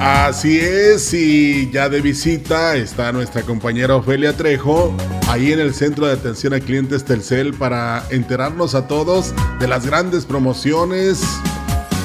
Así es, y ya de visita está nuestra compañera Ofelia Trejo, ahí en el Centro de Atención a Clientes Telcel para enterarnos a todos de las grandes promociones,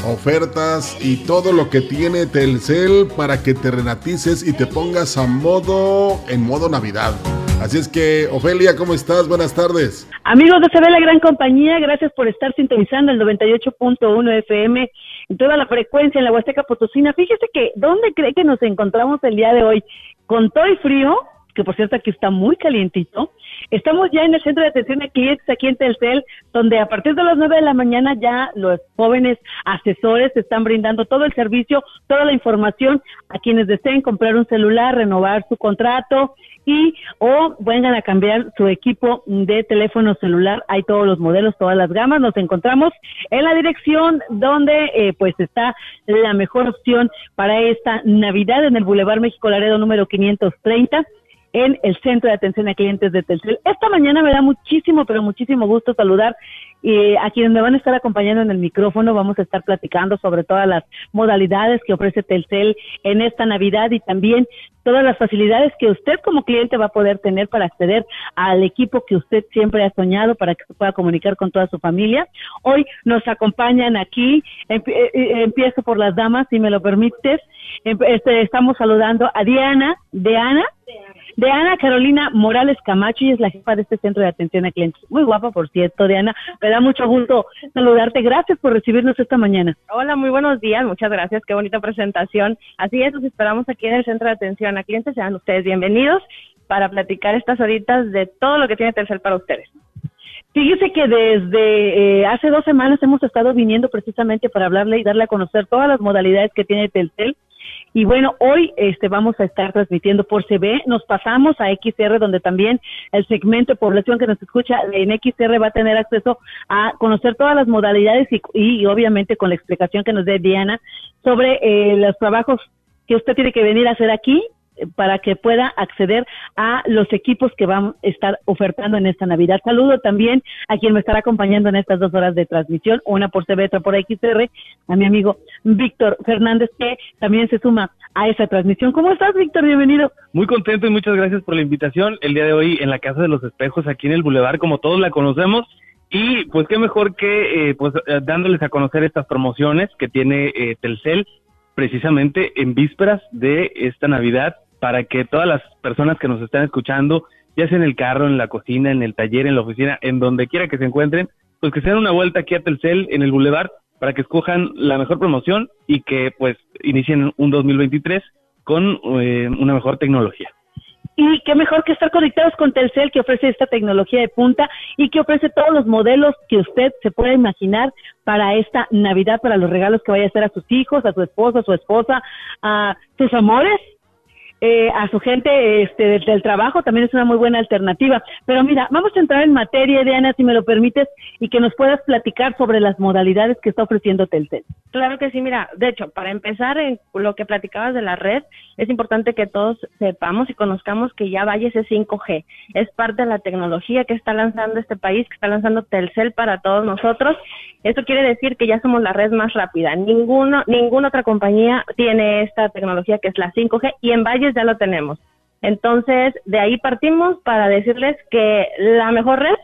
ofertas y todo lo que tiene Telcel para que te renatices y te pongas a modo, en modo Navidad. Así es que, Ofelia, ¿cómo estás? Buenas tardes. Amigos de CB Gran Compañía, gracias por estar sintonizando el 98.1 FM toda la frecuencia en la Huasteca Potosina. Fíjese que, ¿dónde cree que nos encontramos el día de hoy? Con todo y frío, que por cierto aquí está muy calientito. Estamos ya en el centro de atención a clientes aquí en Telcel, donde a partir de las 9 de la mañana ya los jóvenes asesores están brindando todo el servicio, toda la información a quienes deseen comprar un celular, renovar su contrato y o vengan a cambiar su equipo de teléfono celular. Hay todos los modelos, todas las gamas. Nos encontramos en la dirección donde eh, pues está la mejor opción para esta Navidad en el Boulevard México Laredo número 530 en el Centro de Atención a Clientes de Telcel. Esta mañana me da muchísimo, pero muchísimo gusto saludar a quienes me van a estar acompañando en el micrófono. Vamos a estar platicando sobre todas las modalidades que ofrece Telcel en esta Navidad y también todas las facilidades que usted como cliente va a poder tener para acceder al equipo que usted siempre ha soñado para que se pueda comunicar con toda su familia. Hoy nos acompañan aquí, eh, eh, empiezo por las damas, si me lo permites. Este, estamos saludando a Diana, Diana, de Ana Carolina Morales Camacho y es la jefa de este centro de atención a clientes. Muy guapa, por cierto, Diana. Me da mucho gusto saludarte. Gracias por recibirnos esta mañana. Hola, muy buenos días. Muchas gracias. Qué bonita presentación. Así es, los esperamos aquí en el centro de atención a clientes. Sean ustedes bienvenidos para platicar estas horitas de todo lo que tiene Telcel para ustedes. Fíjese que desde eh, hace dos semanas hemos estado viniendo precisamente para hablarle y darle a conocer todas las modalidades que tiene Telcel y bueno, hoy este, vamos a estar transmitiendo por CB. Nos pasamos a XR, donde también el segmento de población que nos escucha en XR va a tener acceso a conocer todas las modalidades y, y obviamente con la explicación que nos dé Diana sobre eh, los trabajos que usted tiene que venir a hacer aquí para que pueda acceder a los equipos que van a estar ofertando en esta Navidad. Saludo también a quien me estará acompañando en estas dos horas de transmisión, una por CB, otra por XR, a mi amigo Víctor Fernández, que también se suma a esa transmisión. ¿Cómo estás, Víctor? Bienvenido. Muy contento y muchas gracias por la invitación. El día de hoy en la Casa de los Espejos, aquí en el Boulevard, como todos la conocemos. Y pues qué mejor que eh, pues dándoles a conocer estas promociones que tiene eh, Telcel precisamente en vísperas de esta Navidad para que todas las personas que nos están escuchando, ya sea en el carro, en la cocina, en el taller, en la oficina, en donde quiera que se encuentren, pues que se den una vuelta aquí a Telcel en el Boulevard para que escojan la mejor promoción y que pues inicien un 2023 con eh, una mejor tecnología. Y qué mejor que estar conectados con Telcel, que ofrece esta tecnología de punta y que ofrece todos los modelos que usted se pueda imaginar para esta Navidad, para los regalos que vaya a hacer a sus hijos, a su esposa, a su esposa, a sus amores, eh, a su gente este, del, trabajo también es una muy buena alternativa. Pero mira, vamos a entrar en materia, Diana, si me lo permites, y que nos puedas platicar sobre las modalidades que está ofreciendo Telcel. Claro que sí, mira, de hecho, para empezar en lo que platicabas de la red, es importante que todos sepamos y conozcamos que ya vaya ese 5G. Es parte de la tecnología que está lanzando este país, que está lanzando Telcel para todos nosotros. Eso quiere decir que ya somos la red más rápida. Ninguno, ninguna otra compañía tiene esta tecnología que es la 5G y en Ya lo tenemos. Entonces, de ahí partimos para decirles que la mejor red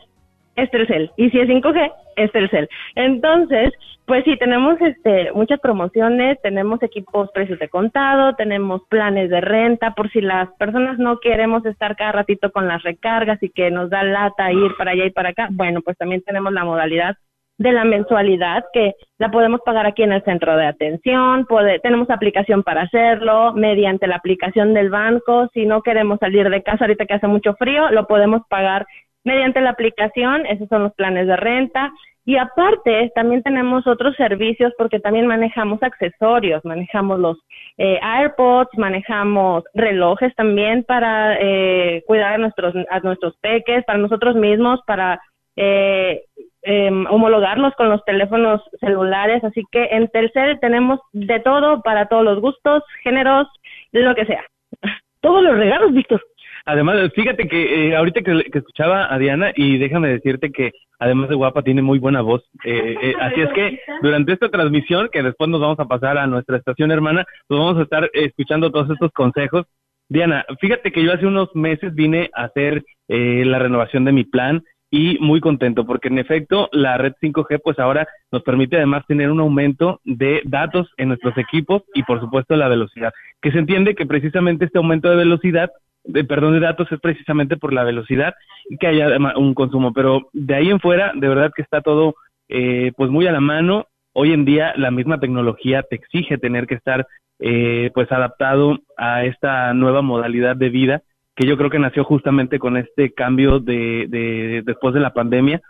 es Telcel. Y si es 5G, es Telcel. Entonces, pues sí, tenemos este, muchas promociones, tenemos equipos precios de contado, tenemos planes de renta, por si las personas no queremos estar cada ratito con las recargas y que nos da lata ir para allá y para acá. Bueno, pues también tenemos la modalidad de la mensualidad que la podemos pagar aquí en el centro de atención, tenemos aplicación para hacerlo mediante la aplicación del banco, si no queremos salir de casa ahorita que hace mucho frío, lo podemos pagar mediante la aplicación, esos son los planes de renta. Y aparte también tenemos otros servicios porque también manejamos accesorios, manejamos los eh, AirPods, manejamos relojes también para eh, cuidar a nuestros, a nuestros peques, para nosotros mismos, para eh, eh, homologarlos con los teléfonos celulares. Así que en Telcel tenemos de todo para todos los gustos, géneros, lo que sea. Todos los regalos, Víctor. Además, fíjate que eh, ahorita que, escuchaba a Diana y déjame decirte que además de guapa tiene muy buena voz. Eh, eh, así es que durante esta transmisión, que después nos vamos a pasar a nuestra estación hermana, pues vamos a estar escuchando todos estos consejos. Diana, fíjate que yo hace unos meses vine a hacer la renovación de mi plan y muy contento porque en efecto la red 5G pues ahora nos permite además tener un aumento de datos en nuestros equipos y por supuesto la velocidad, que se entiende que precisamente este aumento de velocidad de perdón de datos es precisamente por la velocidad y que haya un consumo, pero de ahí en fuera de verdad que está todo eh, pues muy a la mano. Hoy en día la misma tecnología te exige tener que estar eh, pues adaptado a esta nueva modalidad de vida que yo creo que nació justamente con este cambio de, de después de la pandemia.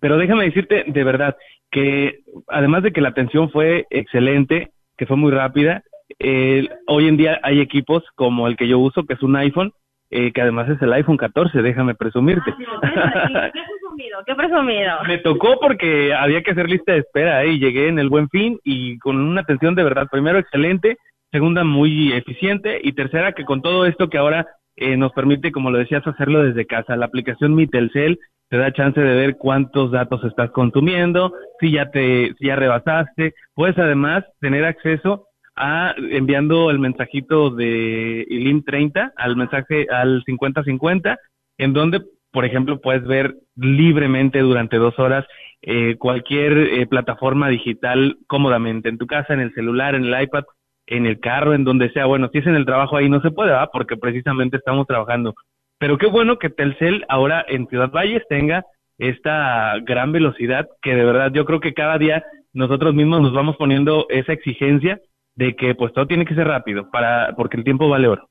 Pero déjame decirte de verdad que además de que la atención fue excelente, que fue muy rápida, eh, hoy en día hay equipos como el que yo uso, que es un iPhone, eh, que además es el iPhone 14, déjame presumirte. Ah, qué presumido, qué presumido. Me tocó porque había que hacer lista de espera ¿eh? y llegué en el buen fin y con una atención de verdad, primero excelente, segunda muy eficiente y tercera que con todo esto que ahora eh, nos permite, como lo decías, hacerlo desde casa. La aplicación Mi Telcel te da chance de ver cuántos datos estás consumiendo, si ya te, si ya rebasaste. Puedes además tener acceso a enviando el mensajito de ILIM 30 al mensaje al 5050, en donde, por ejemplo, puedes ver libremente durante dos horas eh, cualquier eh, plataforma digital cómodamente en tu casa, en el celular, en el iPad en el carro, en donde sea. Bueno, si es en el trabajo ahí no se puede, ¿va? Porque precisamente estamos trabajando. Pero qué bueno que Telcel ahora en Ciudad Valles tenga esta gran velocidad que de verdad yo creo que cada día nosotros mismos nos vamos poniendo esa exigencia de que pues todo tiene que ser rápido para porque el tiempo vale oro.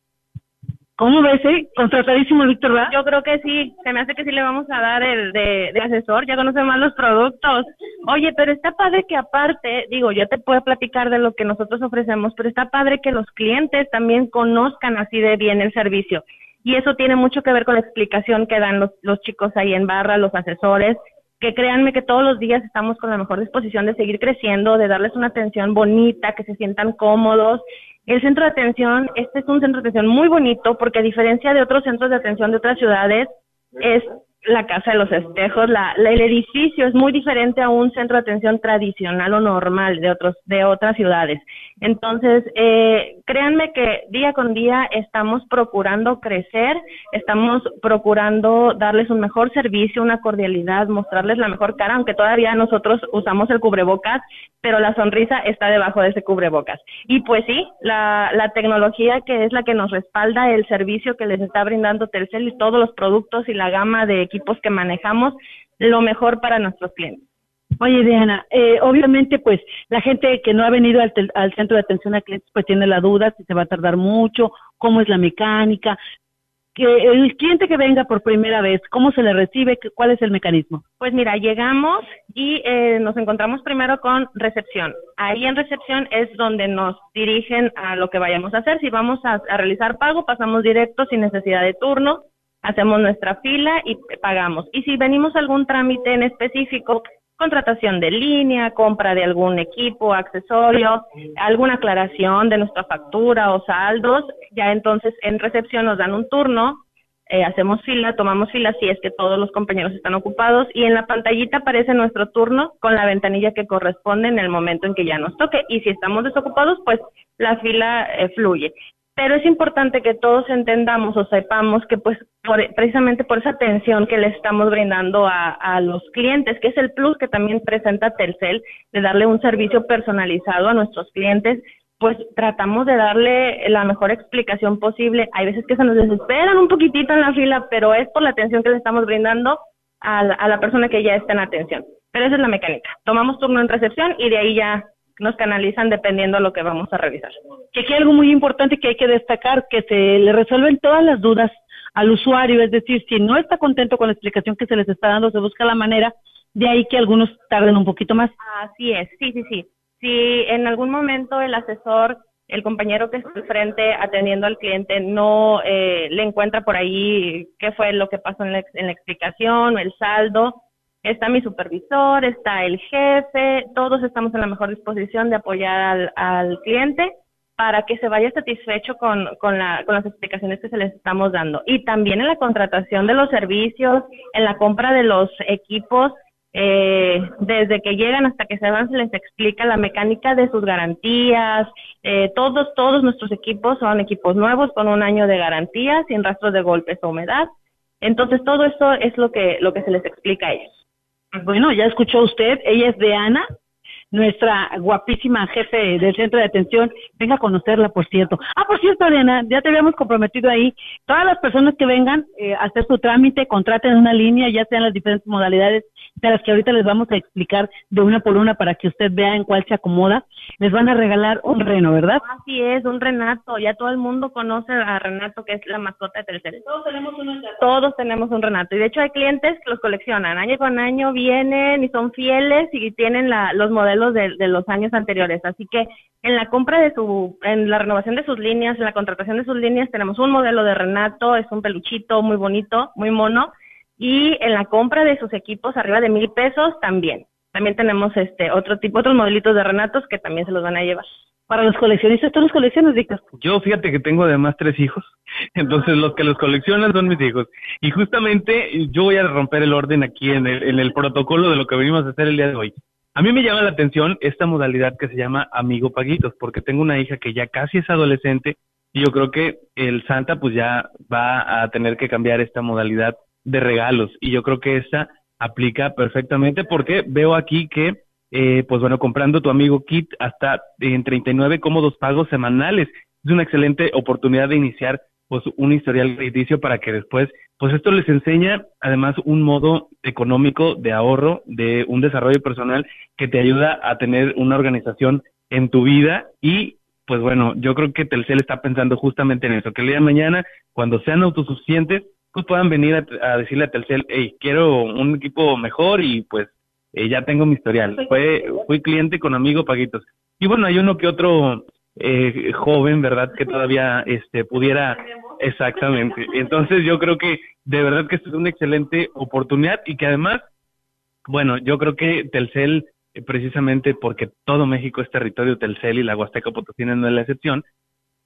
¿Cómo ves? Contratadísimo, Víctor. Yo creo que sí. Se me hace que sí le vamos a dar el de, asesor. Ya conoce más los productos. Oye, pero está padre que aparte, digo, yo te puedo platicar de lo que nosotros ofrecemos, pero está padre que los clientes también conozcan así de bien el servicio. Y eso tiene mucho que ver con la explicación que dan los, los chicos ahí en barra, los asesores, que créanme que todos los días estamos con la mejor disposición de seguir creciendo, de darles una atención bonita, que se sientan cómodos el centro de atención, este es un centro de atención muy bonito porque a diferencia de otros centros de atención de otras ciudades, es la Casa de los Espejos, la, el edificio es muy diferente a un centro de atención tradicional o normal de otros de otras ciudades. Entonces, eh, créanme que día con día estamos procurando crecer, estamos procurando darles un mejor servicio, una cordialidad, mostrarles la mejor cara, aunque todavía nosotros usamos el cubrebocas, pero la sonrisa está debajo de ese cubrebocas. Y pues sí, la, la tecnología que es la que nos respalda el servicio que les está brindando Telcel y todos los productos y la gama de equipos que manejamos, lo mejor para nuestros clientes. Oye, Diana, eh, obviamente, pues la gente que no ha venido al, al, centro de atención a clientes, pues tiene la duda si se va a tardar mucho, cómo es la mecánica. Que el cliente que venga por primera vez, ¿cómo se le recibe? ¿Cuál es el mecanismo? Pues mira, llegamos y eh, nos encontramos primero con recepción. Ahí en recepción es donde nos dirigen a lo que vayamos a hacer. Si vamos a, a realizar pago, pasamos directo sin necesidad de turno hacemos nuestra fila y pagamos. Y si venimos a algún trámite en específico, contratación de línea, compra de algún equipo, accesorio, alguna aclaración de nuestra factura o saldos, ya entonces en recepción nos dan un turno, eh, hacemos fila, tomamos fila si es que todos los compañeros están ocupados y en la pantallita aparece nuestro turno con la ventanilla que corresponde en el momento en que ya nos toque y si estamos desocupados pues la fila eh, fluye pero es importante que todos entendamos o sepamos que pues precisamente por esa atención que le estamos brindando a, a, los clientes, que es el plus que también presenta Telcel, de darle un servicio personalizado a nuestros clientes, pues tratamos de darle la mejor explicación posible. Hay veces que se nos desesperan un poquitito en la fila, pero es por la atención que le estamos brindando a la, a la persona que ya está en atención. Pero esa es la mecánica. Tomamos turno en recepción y de ahí ya nos canalizan dependiendo de lo que vamos a revisar. Que aquí hay algo muy importante que hay que destacar, que se le resuelven todas las dudas al usuario, es decir, si no está contento con la explicación que se les está dando, se busca la manera, de ahí que algunos tarden un poquito más. Así es, sí, sí, sí. Si en algún momento el asesor, el compañero que está al frente atendiendo al cliente no eh, le encuentra por ahí qué fue lo que pasó en la, en la explicación el saldo, está mi supervisor, está el jefe, todos estamos en la mejor disposición de apoyar al, cliente para que se vaya satisfecho con, con, la, con las explicaciones que se les estamos dando. Y también en la contratación de los servicios, en la compra de los equipos, eh, desde que llegan hasta que se van se les explica la mecánica de sus garantías. Eh, todos, todos nuestros equipos son equipos nuevos con un año de garantía, sin rastros de golpes o humedad. Entonces todo eso es lo que, lo que se les explica a ellos. Bueno, ya escuchó usted, ella es de Ana, nuestra guapísima jefe del centro de atención. Venga a conocerla, por cierto. Ah, por cierto, Ariana, ya te habíamos comprometido ahí. Todas las personas que vengan eh, a hacer su trámite, contraten una línea, ya sean las diferentes modalidades de las que ahorita les vamos a explicar de una por una para que usted vea en cuál se acomoda. Les van a regalar un reno, ¿verdad? Así es, un Renato. Ya todo el mundo conoce a Renato, que es la mascota de Telcel. Todos tenemos un Todos tenemos un Renato. Y de hecho hay clientes que los coleccionan. Año con año vienen y son fieles y tienen la, los modelos de, los años anteriores. Así que en la compra de su, en la renovación de sus líneas, en la contratación de sus líneas, tenemos un modelo de Renato, es un peluchito muy bonito, muy mono, y en la compra de sus equipos arriba de mil pesos también. También tenemos este otro tipo, otros modelitos de Renatos que también se los van a llevar. Para los coleccionistas, ¿tú los coleccionas, Víctor? Yo fíjate que tengo además tres hijos, entonces los que los coleccionan son mis hijos. Y justamente yo voy a romper el orden aquí en el, en el protocolo de lo que venimos a hacer el día de hoy. A mí me llama la atención esta modalidad que se llama amigo paguitos, porque tengo una hija que ya casi es adolescente y yo creo que el Santa pues ya va a tener que cambiar esta modalidad de regalos y yo creo que esta aplica perfectamente porque veo aquí que eh, pues bueno, comprando tu amigo kit hasta en 39 cómodos pagos semanales. Es una excelente oportunidad de iniciar pues un historial crediticio para que después, pues esto les enseña además un modo económico de ahorro, de un desarrollo personal que te ayuda a tener una organización en tu vida y pues bueno, yo creo que Telcel está pensando justamente en eso, que el día de mañana, cuando sean autosuficientes, pues puedan venir a, decirle a Telcel, hey, quiero un equipo mejor y pues eh, ya tengo mi historial. Fue, fui cliente con amigo Paguitos. Y bueno, hay uno que otro eh, joven, ¿verdad? Que todavía este, pudiera... Exactamente. Entonces yo creo que de verdad que es una excelente oportunidad y que además, bueno, yo creo que Telcel, eh, precisamente porque todo México es territorio Telcel y la Huasteca Potosina no es la excepción,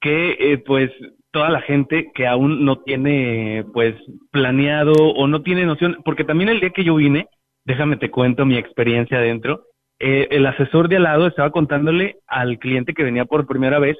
que eh, pues toda la gente que aún no tiene pues planeado o no tiene noción, porque también el día que yo vine, déjame te cuento mi experiencia adentro, eh, el asesor de al lado estaba contándole al cliente que venía por primera vez,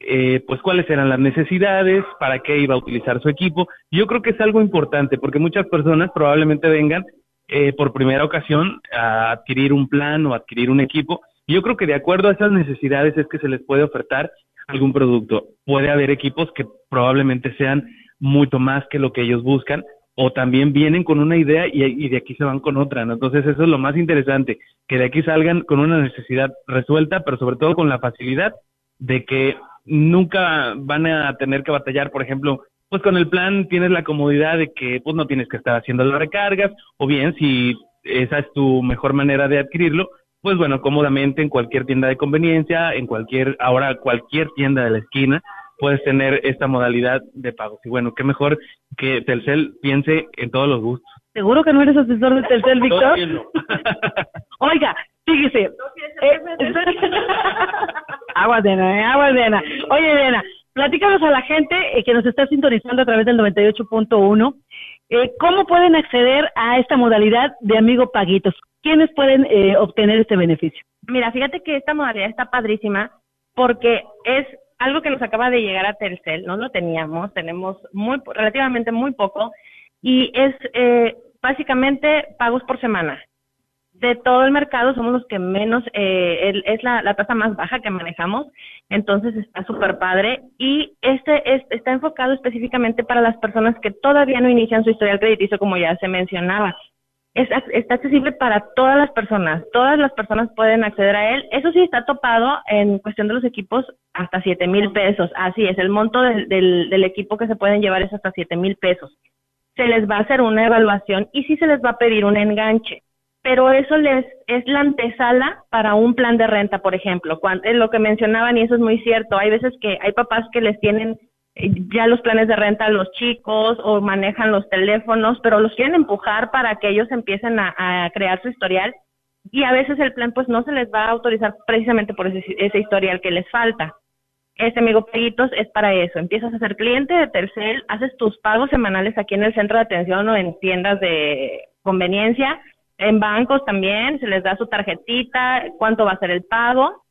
eh, pues cuáles eran las necesidades, para qué iba a utilizar su equipo. Yo creo que es algo importante porque muchas personas probablemente vengan eh, por primera ocasión a adquirir un plan o adquirir un equipo. yo creo que de acuerdo a esas necesidades es que se les puede ofertar algún producto. Puede haber equipos que probablemente sean mucho más que lo que ellos buscan, o también vienen con una idea y, de aquí se van con otra, ¿no? Entonces eso es lo más interesante, que de aquí salgan con una necesidad resuelta, pero sobre todo con la facilidad de que nunca van a tener que batallar, por ejemplo, pues con el plan tienes la comodidad de que pues no tienes que estar haciendo las recargas, o bien si esa es tu mejor manera de adquirirlo, pues bueno, cómodamente en cualquier tienda de conveniencia, en cualquier, ahora cualquier tienda de la esquina, puedes tener esta modalidad de pagos. Y bueno, qué mejor que Telcel piense en todos los gustos. ¿Seguro que no eres asesor de Telcel, Víctor? Oiga, fíjese. Eh, agua de eh, agua de Oye, Dena, platícanos a la gente eh, que nos está sintonizando a través del 98.1. Eh, ¿Cómo pueden acceder a esta modalidad de Amigo Paguitos? ¿Quiénes pueden eh, obtener este beneficio? Mira, fíjate que esta modalidad está padrísima porque es algo que nos acaba de llegar a Telcel, no lo teníamos, tenemos muy relativamente muy poco y es eh, básicamente pagos por semana. De todo el mercado somos los que menos, eh, es la, tasa más baja que manejamos, entonces está súper padre y este es, está enfocado específicamente para las personas que todavía no inician su historial crediticio como ya se mencionaba es, está accesible para todas las personas. Todas las personas pueden acceder a él. Eso sí está topado en cuestión de los equipos hasta siete mil pesos. Así es, el monto del, del, equipo que se pueden llevar es hasta siete mil pesos. Se les va a hacer una evaluación y sí se les va a pedir un enganche. Pero eso les es la antesala para un plan de renta, por ejemplo. Cuando, es lo que mencionaban y eso es muy cierto. Hay veces que hay papás que les tienen ya los planes de renta los chicos o manejan los teléfonos, pero los quieren empujar para que ellos empiecen a, crear su historial y a veces el plan pues no se les va a autorizar precisamente por ese, ese historial que les falta. Este amigo Paguitos es para eso. Empiezas a ser cliente de Telcel, haces tus pagos semanales aquí en el centro de atención o en tiendas de conveniencia, en bancos también, se les da su tarjetita, cuánto va a ser el pago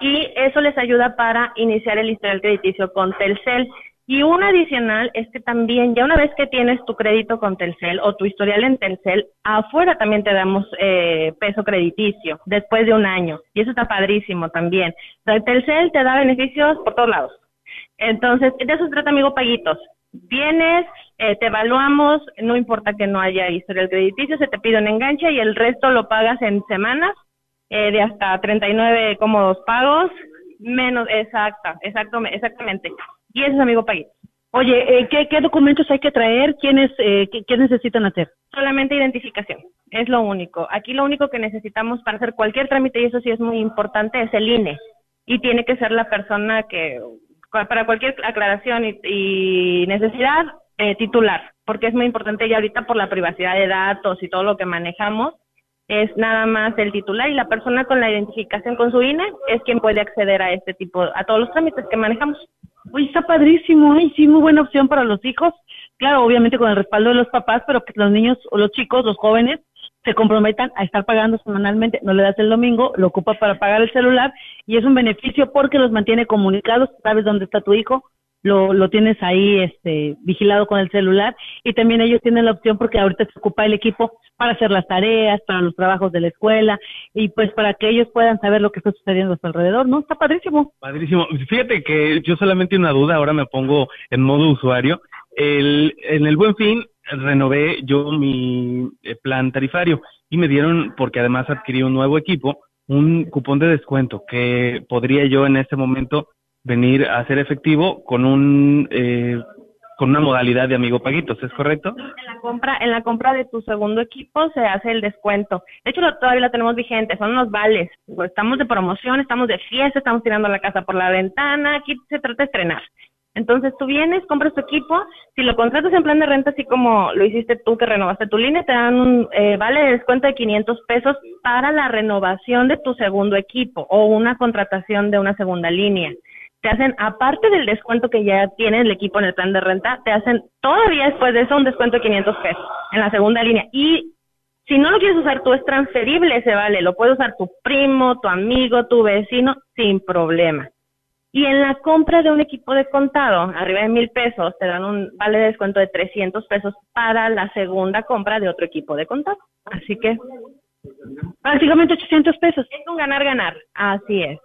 y eso les ayuda para iniciar el historial crediticio con Telcel. Y un adicional es que también, ya una vez que tienes tu crédito con Telcel o tu historial en Telcel, afuera también te damos eh, peso crediticio después de un año. Y eso está padrísimo también. Telcel te da beneficios por todos lados. Entonces, de eso se trata, amigo Paguitos. Vienes, eh, te evaluamos, no importa que no haya historial crediticio, se te pide un enganche y el resto lo pagas en semanas eh, de hasta 39 cómodos pagos, menos, exacta, exacto, exactamente. Y ese es amigo país. Oye, eh, ¿qué, ¿qué, documentos hay que traer? ¿Quiénes, eh, qué, necesitan hacer? Solamente identificación, es lo único. Aquí lo único que necesitamos para hacer cualquier trámite, y eso sí es muy importante, es el INE. Y tiene que ser la persona que, para cualquier aclaración y, necesidad, eh, titular, porque es muy importante ya ahorita por la privacidad de datos y todo lo que manejamos, es nada más el titular y la persona con la identificación con su INE es quien puede acceder a este tipo, a todos los trámites que manejamos. Uy, está padrísimo, ay, sí, muy buena opción para los hijos. Claro, obviamente con el respaldo de los papás, pero que los niños o los chicos, los jóvenes, se comprometan a estar pagando semanalmente, no le das el domingo, lo ocupa para pagar el celular y es un beneficio porque los mantiene comunicados, sabes dónde está tu hijo, lo, lo tienes ahí este, vigilado con el celular y también ellos tienen la opción porque ahorita se ocupa el equipo para hacer las tareas, para los trabajos de la escuela y pues para que ellos puedan saber lo que está sucediendo a su alrededor, ¿no? Está padrísimo. Padrísimo. Fíjate que yo solamente una duda, ahora me pongo en modo usuario. El, en el Buen Fin renové yo mi eh, plan tarifario y me dieron, porque además adquirí un nuevo equipo, un cupón de descuento que podría yo en este momento venir a ser efectivo con un eh, con una modalidad de amigo paguitos, ¿es correcto? En la compra, en la compra de tu segundo equipo se hace el descuento. De hecho, todavía lo tenemos vigente, son unos vales. Estamos de promoción, estamos de fiesta, estamos tirando la casa por la ventana, aquí se trata de estrenar. Entonces tú vienes, compras tu equipo, si lo contratas en plan de renta, así como lo hiciste tú que renovaste tu línea, te dan un eh, vale de descuento de 500 pesos para la renovación de tu segundo equipo o una contratación de una segunda línea te hacen, aparte del descuento que ya tiene el equipo en el plan de renta, te hacen todavía después de eso un descuento de 500 pesos en la segunda línea. Y si no lo quieres usar tú, es transferible ese vale. Lo puede usar tu primo, tu amigo, tu vecino, sin problema. Y en la compra de un equipo de contado, arriba de mil pesos, te dan un vale de descuento de 300 pesos para la segunda compra de otro equipo de contado. Así que. Prácticamente 800 pesos. Es un ganar-ganar. Así es.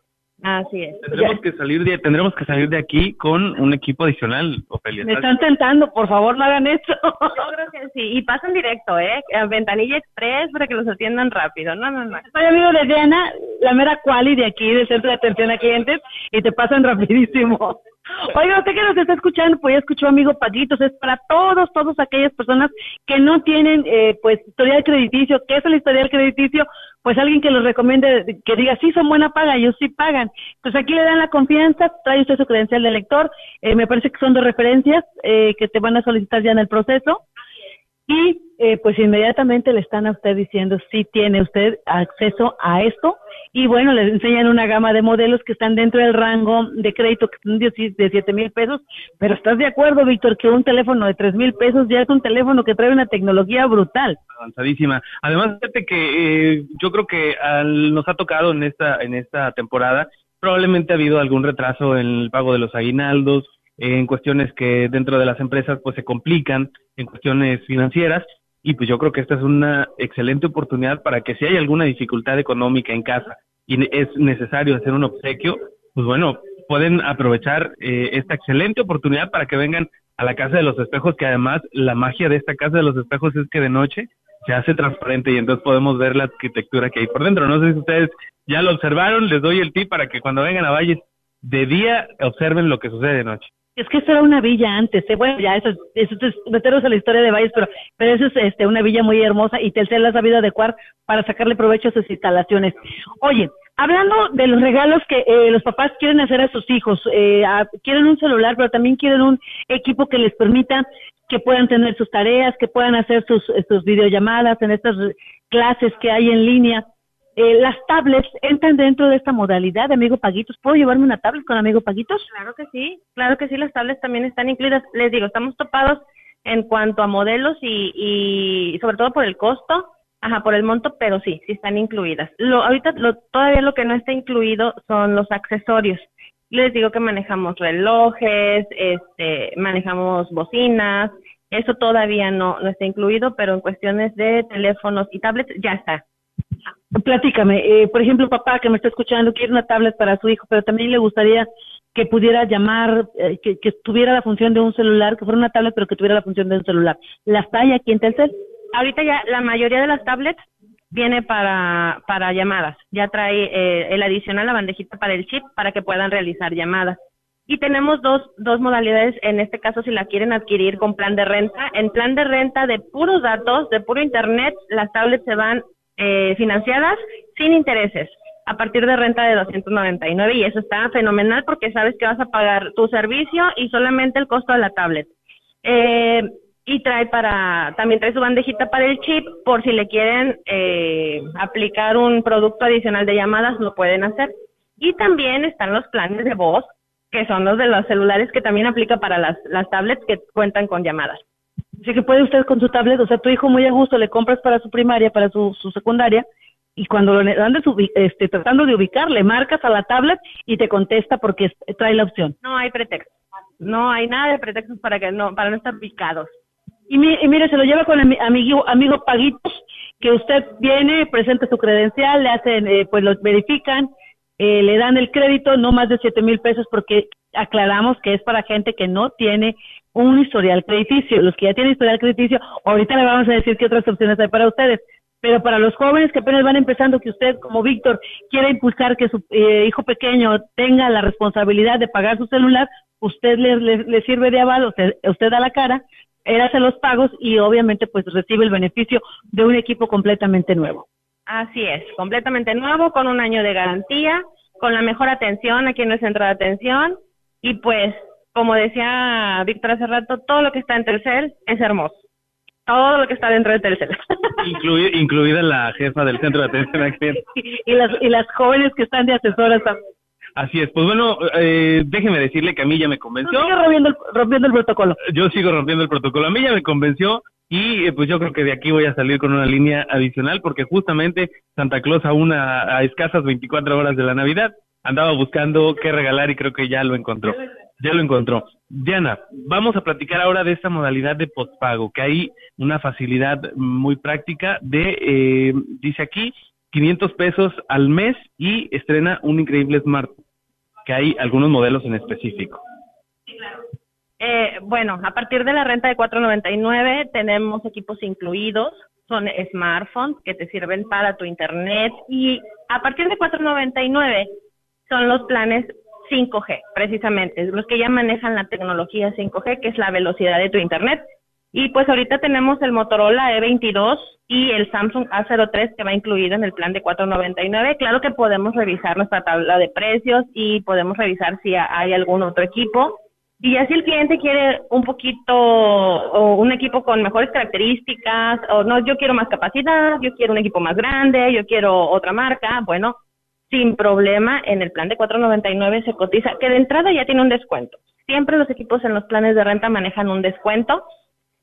Así es. Tendremos que salir de tendremos que salir de aquí con un equipo adicional, Ofelia. Me están tentando, por favor, no hagan eso. Yo creo que sí, y pasan directo, ¿eh? A Ventanilla Express para que los atiendan rápido. No, no, no. Soy amigo de Diana, la mera quali de aquí, del Centro de Atención a Clientes, y te pasan rapidísimo. Oiga, usted que nos está escuchando, pues ya escuchó amigo Paquitos, es para todos, todas aquellas personas que no tienen, eh, pues, historial crediticio. ¿Qué es el historial crediticio? Pues alguien que los recomiende, que diga, sí, son buena paga, ellos sí pagan. Pues aquí le dan la confianza, trae usted su credencial de lector, eh, me parece que son dos referencias eh, que te van a solicitar ya en el proceso y eh, pues inmediatamente le están a usted diciendo si tiene usted acceso a esto y bueno, les enseñan una gama de modelos que están dentro del rango de crédito que son de siete mil pesos, pero ¿estás de acuerdo, Víctor, que un teléfono de tres mil pesos ya es un teléfono que trae una tecnología brutal? Avanzadísima. Además, fíjate que eh, yo creo que nos ha tocado en esta, en esta temporada, probablemente ha habido algún retraso en el pago de los aguinaldos, en cuestiones que dentro de las empresas pues se complican en cuestiones financieras y pues yo creo que esta es una excelente oportunidad para que si hay alguna dificultad económica en casa y es necesario hacer un obsequio, pues bueno, pueden aprovechar eh, esta excelente oportunidad para que vengan a la Casa de los Espejos, que además la magia de esta Casa de los Espejos es que de noche se hace transparente y entonces podemos ver la arquitectura que hay por dentro. No sé si ustedes ya lo observaron, les doy el tip para que cuando vengan a Valles de día observen lo que sucede de noche. Es que esto era una villa antes, ¿eh? bueno, ya eso, eso es meteros a la historia de Valles, pero, pero eso es este, una villa muy hermosa y Telcel la ha sabido adecuar para sacarle provecho a sus instalaciones. Oye, hablando de los regalos que eh, los papás quieren hacer a sus hijos, eh, quieren un celular, pero también quieren un equipo que les permita que puedan tener sus tareas, que puedan hacer sus, sus videollamadas en estas clases que hay en línea. Eh, las tablets entran dentro de esta modalidad de Amigo Paguitos. ¿Puedo llevarme una tablet con Amigo Paguitos? Claro que sí, claro que sí, las tablets también están incluidas. Les digo, estamos topados en cuanto a modelos y, y sobre todo por el costo, ajá, por el monto, pero sí, sí están incluidas. Lo, ahorita lo, todavía lo que no está incluido son los accesorios. Les digo que manejamos relojes, este, manejamos bocinas, eso todavía no, no está incluido, pero en cuestiones de teléfonos y tablets ya está. Platícame, eh, por ejemplo, papá que me está escuchando quiere una tablet para su hijo, pero también le gustaría que pudiera llamar, eh, que, tuviera la función de un celular, que fuera una tablet, pero que tuviera la función de un celular. ¿Las hay aquí en? Ahorita ya la mayoría de las tablets viene para, para llamadas. Ya trae eh, el adicional, la bandejita para el chip, para que puedan realizar llamadas. Y tenemos dos, dos modalidades, en este caso si la quieren adquirir con plan de renta. En plan de renta de puros datos, de puro internet, las tablets se van eh, financiadas sin intereses a partir de renta de 299 y eso está fenomenal porque sabes que vas a pagar tu servicio y solamente el costo de la tablet. Eh, y trae para, también trae su bandejita para el chip por si le quieren eh, aplicar un producto adicional de llamadas, lo pueden hacer. Y también están los planes de voz, que son los de los celulares que también aplica para las, las tablets que cuentan con llamadas. Así que puede usted con su tablet, o sea, tu hijo muy a gusto le compras para su primaria, para su, su secundaria, y cuando lo andes este, tratando de ubicar, le marcas a la tablet y te contesta porque trae la opción. No hay pretexto. No hay nada de pretextos para que no para no estar picados. Y, mire, se lo lleva con el amigo, amigo Paguitos, que usted viene, presenta su credencial, le hacen, eh, pues lo verifican, eh, le dan el crédito, no más de siete mil pesos, porque aclaramos que es para gente que no tiene un historial crediticio. Los que ya tienen historial crediticio, ahorita le vamos a decir qué otras opciones hay para ustedes. Pero para los jóvenes que apenas van empezando, que usted, como Víctor, quiere impulsar que su eh, hijo pequeño tenga la responsabilidad de pagar su celular, usted le, le, sirve de aval, usted, usted da la cara, él hace los pagos y obviamente pues recibe el beneficio de un equipo completamente nuevo. Así es, completamente nuevo, con un año de garantía, con la mejor atención aquí en el centro de atención y pues, como decía Víctor hace rato, todo lo que está en Telcel es hermoso. Todo lo que está dentro de Telcel. incluida la jefa del centro de atención y, las, y las jóvenes que están de asesoras también. Así es, pues bueno, eh, déjeme decirle que a mí ya me convenció. Sigue rompiendo el, rompiendo el protocolo. Yo sigo rompiendo el protocolo. A mí ya me convenció y eh, pues yo creo que de aquí voy a salir con una línea adicional porque justamente Santa Claus a, a escasas 24 horas de la Navidad andaba buscando qué regalar y creo que ya lo encontró. Ya lo encontró. Diana, vamos a platicar ahora de esta modalidad de postpago, que hay una facilidad muy práctica de, eh, dice aquí, 500 pesos al mes y estrena un increíble Smart que hay algunos modelos en específico. Eh, bueno, a partir de la renta de 4.99 tenemos equipos incluidos, son smartphones que te sirven para tu internet y a partir de 4.99 son los planes 5G, precisamente, los que ya manejan la tecnología 5G, que es la velocidad de tu internet. Y pues ahorita tenemos el Motorola E22 y el Samsung A03 que va incluido en el plan de 499. Claro que podemos revisar nuestra tabla de precios y podemos revisar si hay algún otro equipo. Y ya si el cliente quiere un poquito o un equipo con mejores características o no, yo quiero más capacidad, yo quiero un equipo más grande, yo quiero otra marca, bueno, sin problema en el plan de 499 se cotiza, que de entrada ya tiene un descuento. Siempre los equipos en los planes de renta manejan un descuento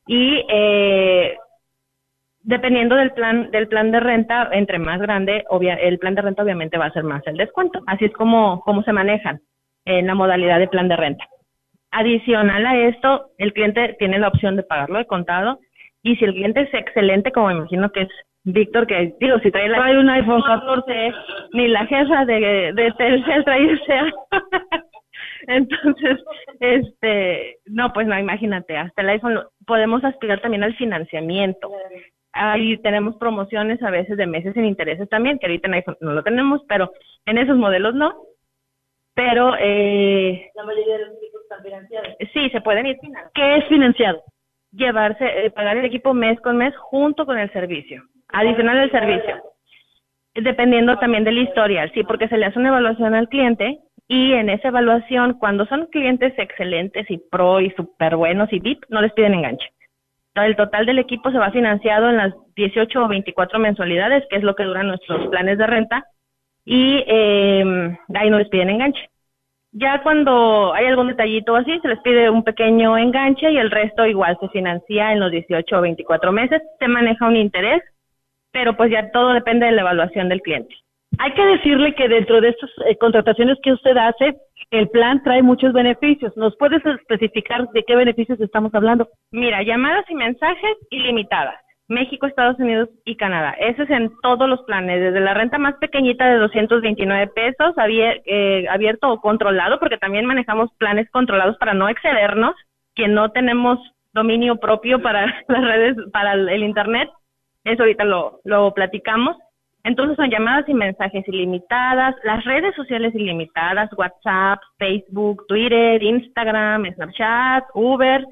y eh, dependiendo del plan del plan de renta, entre más grande, el plan de renta obviamente va a ser más el descuento. Así es como, como se manejan en la modalidad de plan de renta. Adicional a esto, el cliente tiene la opción de pagarlo de contado y si el cliente es excelente, como imagino que es Víctor, que digo, si trae, la, un iPhone 14, ni la jefa de, de Telcel trae Entonces, este, no, pues no, imagínate, hasta el iPhone podemos aspirar también al financiamiento. Ahí tenemos promociones a veces de meses sin intereses también, que ahorita en iPhone no lo tenemos, pero en esos modelos no. Pero, eh, la mayoría de los equipos están financiados. Sí, se pueden ir financiados. ¿Qué es financiado? Llevarse, eh, pagar el equipo mes con mes junto con el servicio, adicional al servicio. Dependiendo también del historial, sí, porque se le hace una evaluación al cliente y en esa evaluación, cuando son clientes excelentes y pro y súper buenos y VIP, no les piden enganche. El total del equipo se va financiado en las 18 o 24 mensualidades, que es lo que duran nuestros planes de renta, y eh, ahí no les piden enganche. Ya cuando hay algún detallito así, se les pide un pequeño enganche y el resto igual se financia en los 18 o 24 meses. Se maneja un interés, pero pues ya todo depende de la evaluación del cliente. Hay que decirle que dentro de estas eh, contrataciones que usted hace, el plan trae muchos beneficios. ¿Nos puedes especificar de qué beneficios estamos hablando? Mira, llamadas y mensajes ilimitadas. México, Estados Unidos y Canadá. Ese es en todos los planes, desde la renta más pequeñita de 229 pesos, eh, abierto o controlado, porque también manejamos planes controlados para no excedernos, que no tenemos dominio propio para las redes, para el Internet. Eso ahorita lo, lo platicamos. Entonces son llamadas y mensajes ilimitadas, las redes sociales ilimitadas, WhatsApp, Facebook, Twitter, Instagram, Snapchat, Uber,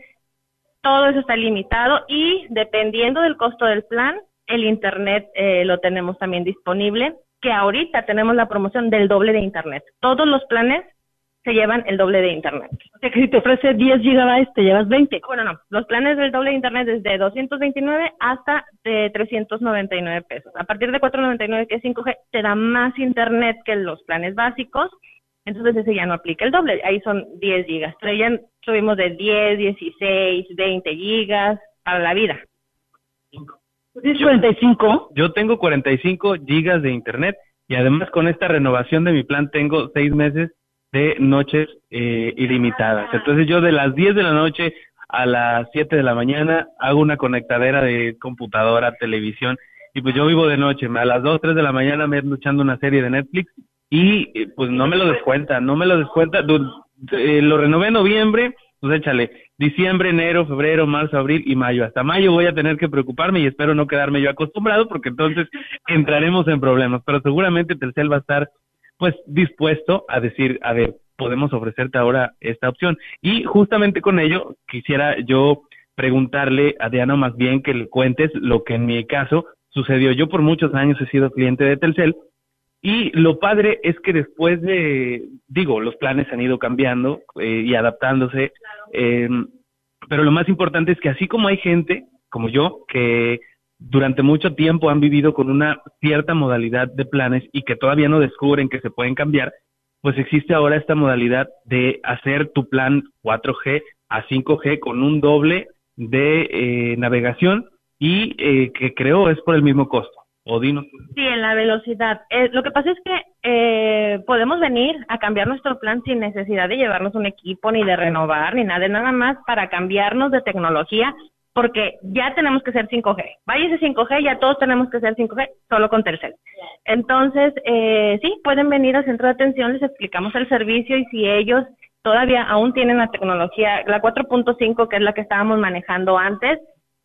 todo eso está limitado y dependiendo del costo del plan, el Internet eh, lo tenemos también disponible, que ahorita tenemos la promoción del doble de Internet. Todos los planes se llevan el doble de Internet. O sea que si te ofrece 10 gigabytes, te llevas 20. Bueno, no, los planes del doble de Internet desde 229 hasta de 399 pesos. A partir de 499, que es 5G, te da más Internet que los planes básicos entonces ese ya no aplica el doble, ahí son 10 gigas, pero ya subimos de 10, 16, 20 gigas para la vida. ¿Tienes 45? Yo tengo 45 gigas de internet y además con esta renovación de mi plan tengo 6 meses de noches eh, ilimitadas. Entonces yo de las 10 de la noche a las 7 de la mañana hago una conectadera de computadora, televisión y pues yo vivo de noche. A las 2, 3 de la mañana me ando echando una serie de Netflix y eh, pues no me lo descuenta, no me lo descuenta. Eh, lo renové en noviembre, pues échale, diciembre, enero, febrero, marzo, abril y mayo. Hasta mayo voy a tener que preocuparme y espero no quedarme yo acostumbrado porque entonces entraremos en problemas. Pero seguramente Telcel va a estar pues dispuesto a decir, a ver, podemos ofrecerte ahora esta opción. Y justamente con ello quisiera yo preguntarle a Diana más bien que le cuentes lo que en mi caso sucedió. Yo por muchos años he sido cliente de Telcel y lo padre es que después de, digo, los planes han ido cambiando eh, y adaptándose, eh, pero lo más importante es que así como hay gente como yo que durante mucho tiempo han vivido con una cierta modalidad de planes y que todavía no descubren que se pueden cambiar, pues existe ahora esta modalidad de hacer tu plan 4G a 5G con un doble de eh, navegación y eh, que creo es por el mismo costo. Sí, en la velocidad. Eh, lo que pasa es que eh, podemos venir a cambiar nuestro plan sin necesidad de llevarnos un equipo, ni de renovar, ni nada, nada más para cambiarnos de tecnología, porque ya tenemos que ser 5G. Vaya ese 5G, ya todos tenemos que ser 5G, solo con Telcel. Entonces, eh, sí, pueden venir al centro de atención, les explicamos el servicio y si ellos todavía aún tienen la tecnología, la 4.5, que es la que estábamos manejando antes,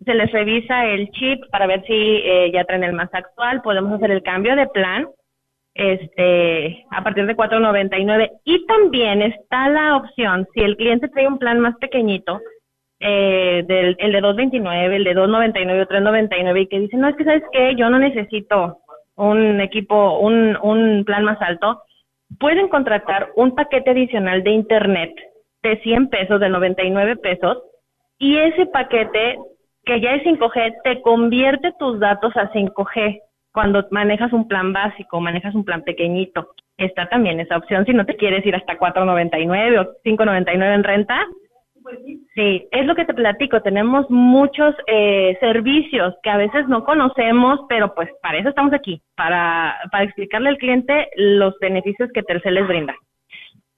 se les revisa el chip para ver si eh, ya traen el más actual, podemos hacer el cambio de plan este a partir de 4.99 y también está la opción si el cliente trae un plan más pequeñito eh, del el de 2.29, el de 2.99 o 3.99 y que dice, "No, es que sabes qué, yo no necesito un equipo un un plan más alto." Pueden contratar un paquete adicional de internet de 100 pesos, de 99 pesos, y ese paquete que ya es 5G, te convierte tus datos a 5G cuando manejas un plan básico, manejas un plan pequeñito. Está también esa opción si no te quieres ir hasta 4.99 o 5.99 en renta. Sí, es lo que te platico. Tenemos muchos eh, servicios que a veces no conocemos, pero pues para eso estamos aquí, para, para explicarle al cliente los beneficios que Telcel les brinda.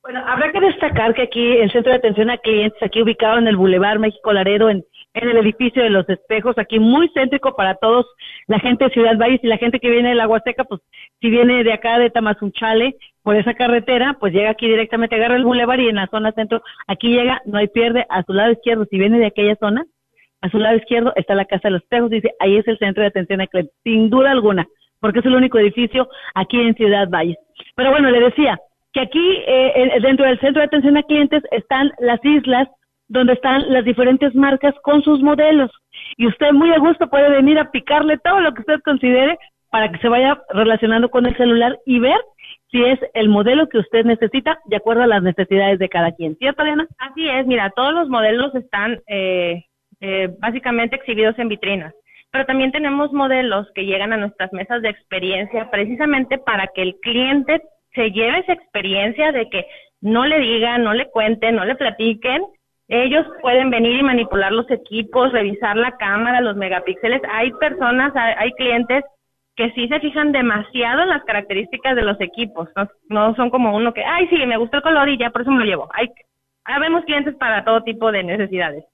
Bueno, habrá que destacar que aquí el centro de atención a clientes, aquí ubicado en el Boulevard México Laredo, en en el edificio de los espejos, aquí muy céntrico para todos, la gente de Ciudad Valles y la gente que viene de la Huasteca, pues si viene de acá de Tamazunchale por esa carretera, pues llega aquí directamente, agarra el bulevar y en la zona centro, aquí llega, no hay pierde, a su lado izquierdo, si viene de aquella zona, a su lado izquierdo está la Casa de los Espejos, dice, ahí es el centro de atención a clientes, sin duda alguna, porque es el único edificio aquí en Ciudad Valles. Pero bueno, le decía que aquí eh, dentro del centro de atención a clientes están las islas donde están las diferentes marcas con sus modelos. Y usted muy a gusto puede venir a picarle todo lo que usted considere para que se vaya relacionando con el celular y ver si es el modelo que usted necesita de acuerdo a las necesidades de cada quien. ¿Cierto, Diana? Así es, mira, todos los modelos están eh, eh, básicamente exhibidos en vitrinas. Pero también tenemos modelos que llegan a nuestras mesas de experiencia precisamente para que el cliente se lleve esa experiencia de que no le digan, no le cuenten, no le platiquen. Ellos pueden venir y manipular los equipos, revisar la cámara, los megapíxeles. Hay personas, hay, clientes que sí se fijan demasiado en las características de los equipos. No, son como uno que, ay, sí, me gustó el color y ya por eso me lo llevo. Hay, habemos clientes para todo tipo de necesidades.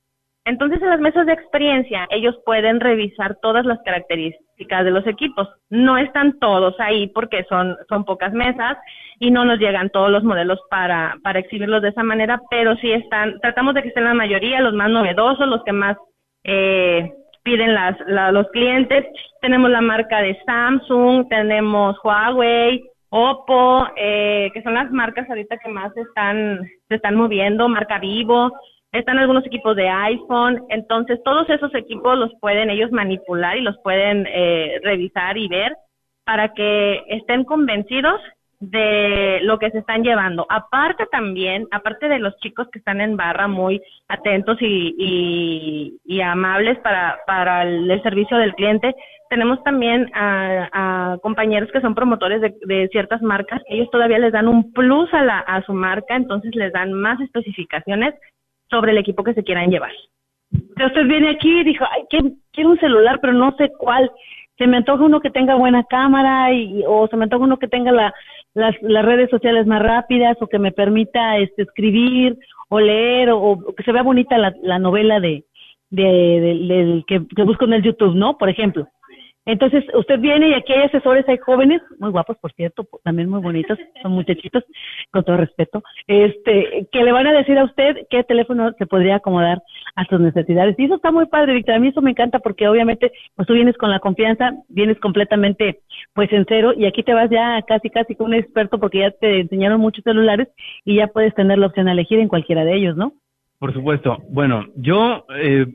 Entonces, en las mesas de experiencia, ellos pueden revisar todas las características de los equipos. No están todos ahí porque son, son pocas mesas y no nos llegan todos los modelos para, para exhibirlos de esa manera, pero sí están, tratamos de que estén la mayoría, los más novedosos, los que más eh, piden las, los clientes. Tenemos la marca de Samsung, tenemos Huawei, Oppo, eh, que son las marcas ahorita que más están, se están moviendo, marca Vivo están algunos equipos de iPhone, entonces todos esos equipos los pueden ellos manipular y los pueden eh, revisar y ver para que estén convencidos de lo que se están llevando. Aparte también, aparte de los chicos que están en barra muy atentos y, amables para, el, servicio del cliente, tenemos también a, compañeros que son promotores de, de, ciertas marcas. Ellos todavía les dan un plus a, la, a su marca, entonces les dan más especificaciones sobre el equipo que se quieran llevar. Usted viene aquí y dijo, ay, quiero un celular, pero no sé cuál. Se me antoja uno que tenga buena cámara y, o se me antoja uno que tenga la, las, redes sociales más rápidas o que me permita este, escribir o leer o, que se vea bonita la, la novela de, de, que, que busco en el YouTube, ¿no? Por ejemplo. Entonces, usted viene y aquí hay asesores, hay jóvenes, muy guapos, por cierto, también muy bonitos, son muchachitos, con todo respeto, este, que le van a decir a usted qué teléfono se podría acomodar a sus necesidades. Y eso está muy padre, Víctor. A mí eso me encanta porque obviamente, pues tú vienes con la confianza, vienes completamente, pues en cero, y aquí te vas ya casi, casi con un experto porque ya te enseñaron muchos celulares y ya puedes tener la opción a elegir en cualquiera de ellos, ¿no? Por supuesto. Bueno, yo eh,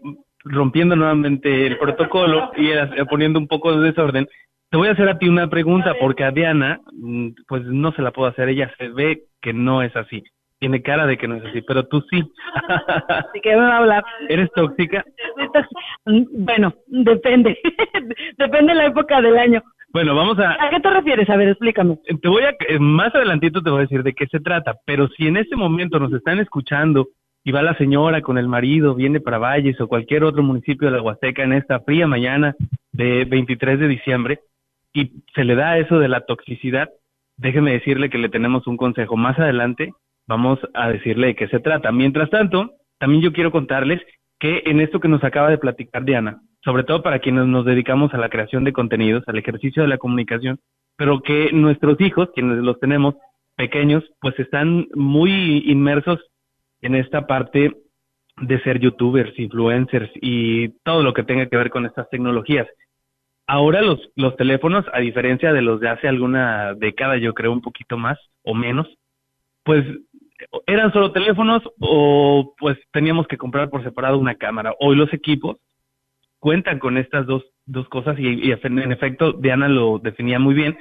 rompiendo nuevamente el protocolo y poniendo un poco de desorden, te voy a hacer a ti una pregunta porque a Diana, mm, pues no se la puedo hacer, ella se ve que no es así. Tiene cara de que no es así, pero tú sí. Así que me va a hablar. ¿Eres tóxica? Bueno, depende. depende de la época del año. Bueno, vamos a... ¿A qué te refieres? A ver, explícame. Te voy a... Eh, más adelantito te voy a decir de qué se trata, pero si en este momento nos están escuchando y va la señora con el marido, viene para Valles o cualquier otro municipio de la Huasteca en esta fría mañana de 23 de diciembre y se le da eso de la toxicidad, déjeme decirle que le tenemos un consejo. Más adelante vamos a decirle de qué se trata. Mientras tanto, también yo quiero contarles que en esto que nos acaba de platicar Diana, sobre todo para quienes nos dedicamos a la creación de contenidos, al ejercicio de la comunicación, pero que nuestros hijos, quienes los tenemos pequeños, pues están muy inmersos en esta parte de ser youtubers, influencers y todo lo que tenga que ver con estas tecnologías. Ahora los, teléfonos, a diferencia de los de hace alguna década, yo creo un poquito más o menos, pues eran solo teléfonos o pues teníamos que comprar por separado una cámara. Hoy los equipos cuentan con estas dos, dos cosas y, en efecto Diana lo definía muy bien,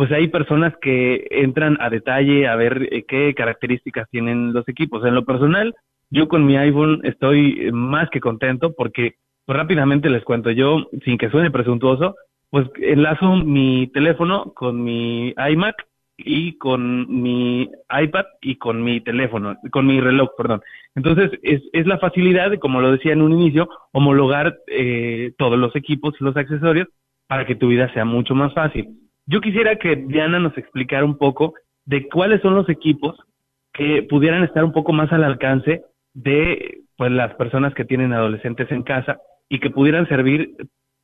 pues hay personas que entran a detalle a ver eh, qué características tienen los equipos. En lo personal, yo con mi iPhone estoy eh, más que contento porque pues, rápidamente les cuento, yo sin que suene presuntuoso, pues enlazo mi teléfono con mi iMac y con mi iPad y con mi teléfono, con mi reloj, perdón. Entonces, es, es la facilidad como lo decía en un inicio, homologar eh, todos los equipos los accesorios para que tu vida sea mucho más fácil. Yo quisiera que Diana nos explicara un poco de cuáles son los equipos que pudieran estar un poco más al alcance de pues las personas que tienen adolescentes en casa y que pudieran servir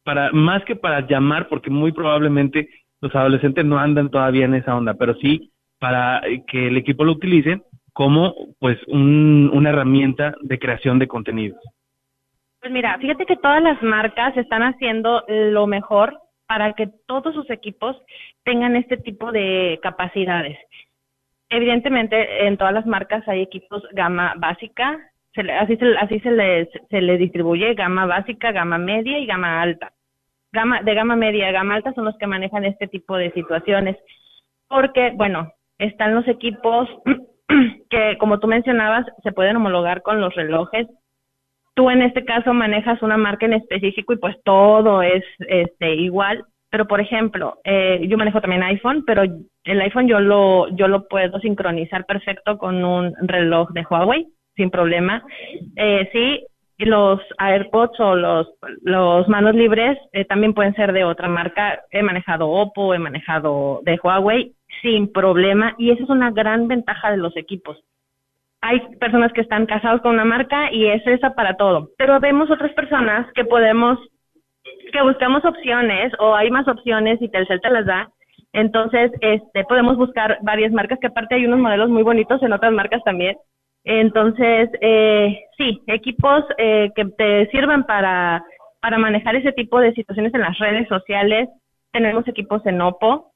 para más que para llamar porque muy probablemente los adolescentes no andan todavía en esa onda, pero sí para que el equipo lo utilice como pues una herramienta de creación de contenidos. Pues mira, fíjate que todas las marcas están haciendo lo mejor para que todos sus equipos tengan este tipo de capacidades. Evidentemente, en todas las marcas hay equipos gama básica, así, se, así se, les, se le distribuye gama básica, gama media y gama alta. Gama, de gama media a gama alta son los que manejan este tipo de situaciones, porque, bueno, están los equipos que, como tú mencionabas, se pueden homologar con los relojes tú en este caso manejas una marca en específico y pues todo es este igual, pero por ejemplo, eh, yo manejo también iPhone, pero el iPhone yo lo yo lo puedo sincronizar perfecto con un reloj de Huawei sin problema. Eh, sí, los AirPods o los, los manos libres eh, también pueden ser de otra marca. He manejado Oppo, he manejado de Huawei sin problema y esa es una gran ventaja de los equipos. Hay personas que están casados con una marca y es esa para todo, pero vemos otras personas que podemos, que buscamos opciones o hay más opciones y Telcel te las da. Entonces, este, podemos buscar varias marcas, que aparte hay unos modelos muy bonitos en otras marcas también. Entonces, eh, sí, equipos eh, que te sirvan para, para manejar ese tipo de situaciones en las redes sociales. Tenemos equipos en Oppo,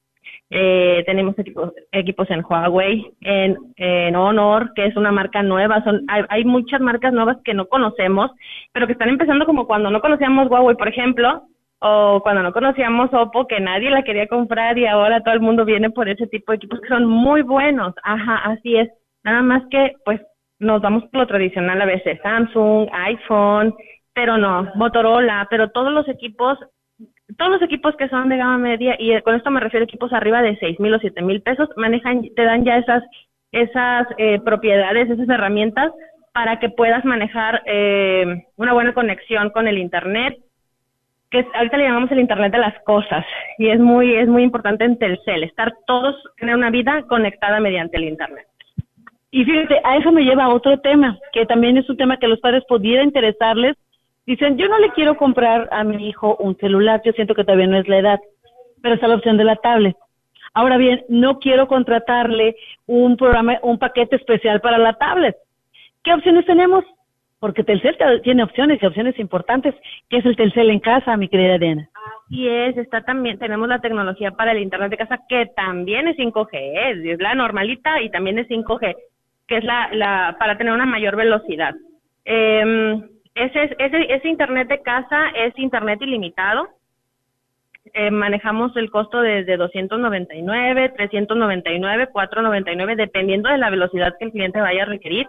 eh, tenemos equipos, equipos en Huawei, en, en Honor, que es una marca nueva. Son, hay, hay, muchas marcas nuevas que no conocemos, pero que están empezando como cuando no conocíamos Huawei, por ejemplo, o cuando no conocíamos Oppo, que nadie la quería comprar y ahora todo el mundo viene por ese tipo de equipos que son muy buenos. Ajá, así es. Nada más que, pues, nos vamos por lo tradicional a veces, Samsung, iPhone, pero no, Motorola, pero todos los equipos, todos los equipos que son de gama media, y con esto me refiero a equipos arriba de seis mil o siete mil pesos, manejan, te dan ya esas, esas eh, propiedades, esas herramientas para que puedas manejar eh, una buena conexión con el internet, que ahorita le llamamos el internet de las cosas, y es muy, es muy importante en Telcel, estar todos, tener una vida conectada mediante el internet. Y fíjate, a eso me lleva a otro tema, que también es un tema que los padres pudiera interesarles. Dicen, yo no le quiero comprar a mi hijo un celular, yo siento que todavía no es la edad, pero está la opción de la tablet. Ahora bien, no quiero contratarle un programa, un paquete especial para la tablet. ¿Qué opciones tenemos? Porque Telcel tiene opciones y opciones importantes, que es el Telcel en casa, mi querida Diana. Así es, está también, tenemos la tecnología para el Internet de casa, que también es 5G, es la normalita y también es 5G que es la, la para tener una mayor velocidad. Eh, ese, ese, ese internet de casa es internet ilimitado. Eh, manejamos el costo desde 299, 399, 499, dependiendo de la velocidad que el cliente vaya a requerir.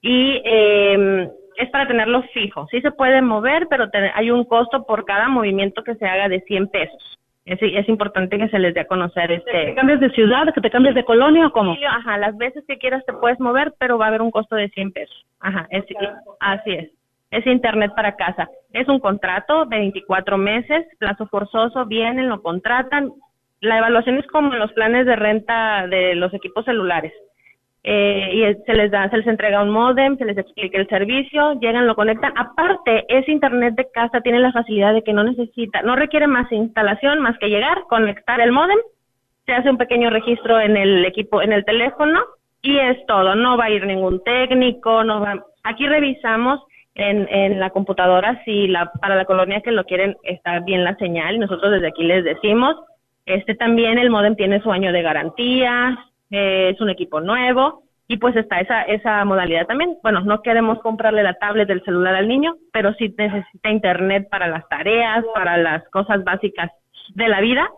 Y eh, es para tenerlo fijo. Sí se puede mover, pero hay un costo por cada movimiento que se haga de 100 pesos es, es importante que se les dé a conocer este... ¿Que te cambies de ciudad, que te cambies de colonia o cómo? Ajá, las veces que quieras te puedes mover, pero va a haber un costo de 100 pesos. Ajá, es, así es. Es internet para casa. Es un contrato, 24 meses, plazo forzoso, vienen, lo contratan. La evaluación es como los planes de renta de los equipos celulares eh, y se les da, se les entrega un modem, se les explica el servicio, llegan, lo conectan. Aparte, ese internet de casa tiene la facilidad de que no necesita, no requiere más instalación, más que llegar, conectar el modem, se hace un pequeño registro en el equipo, en el teléfono y es todo. No va a ir ningún técnico, no va. Aquí revisamos en, en la computadora si la para la colonia que lo quieren está bien la señal y nosotros desde aquí les decimos. Este también el modem tiene su año de garantía, eh, es un equipo nuevo y pues está esa, esa modalidad también. Bueno, no queremos comprarle la tablet del celular al niño, pero si necesita internet para las tareas, para las cosas básicas de la vida,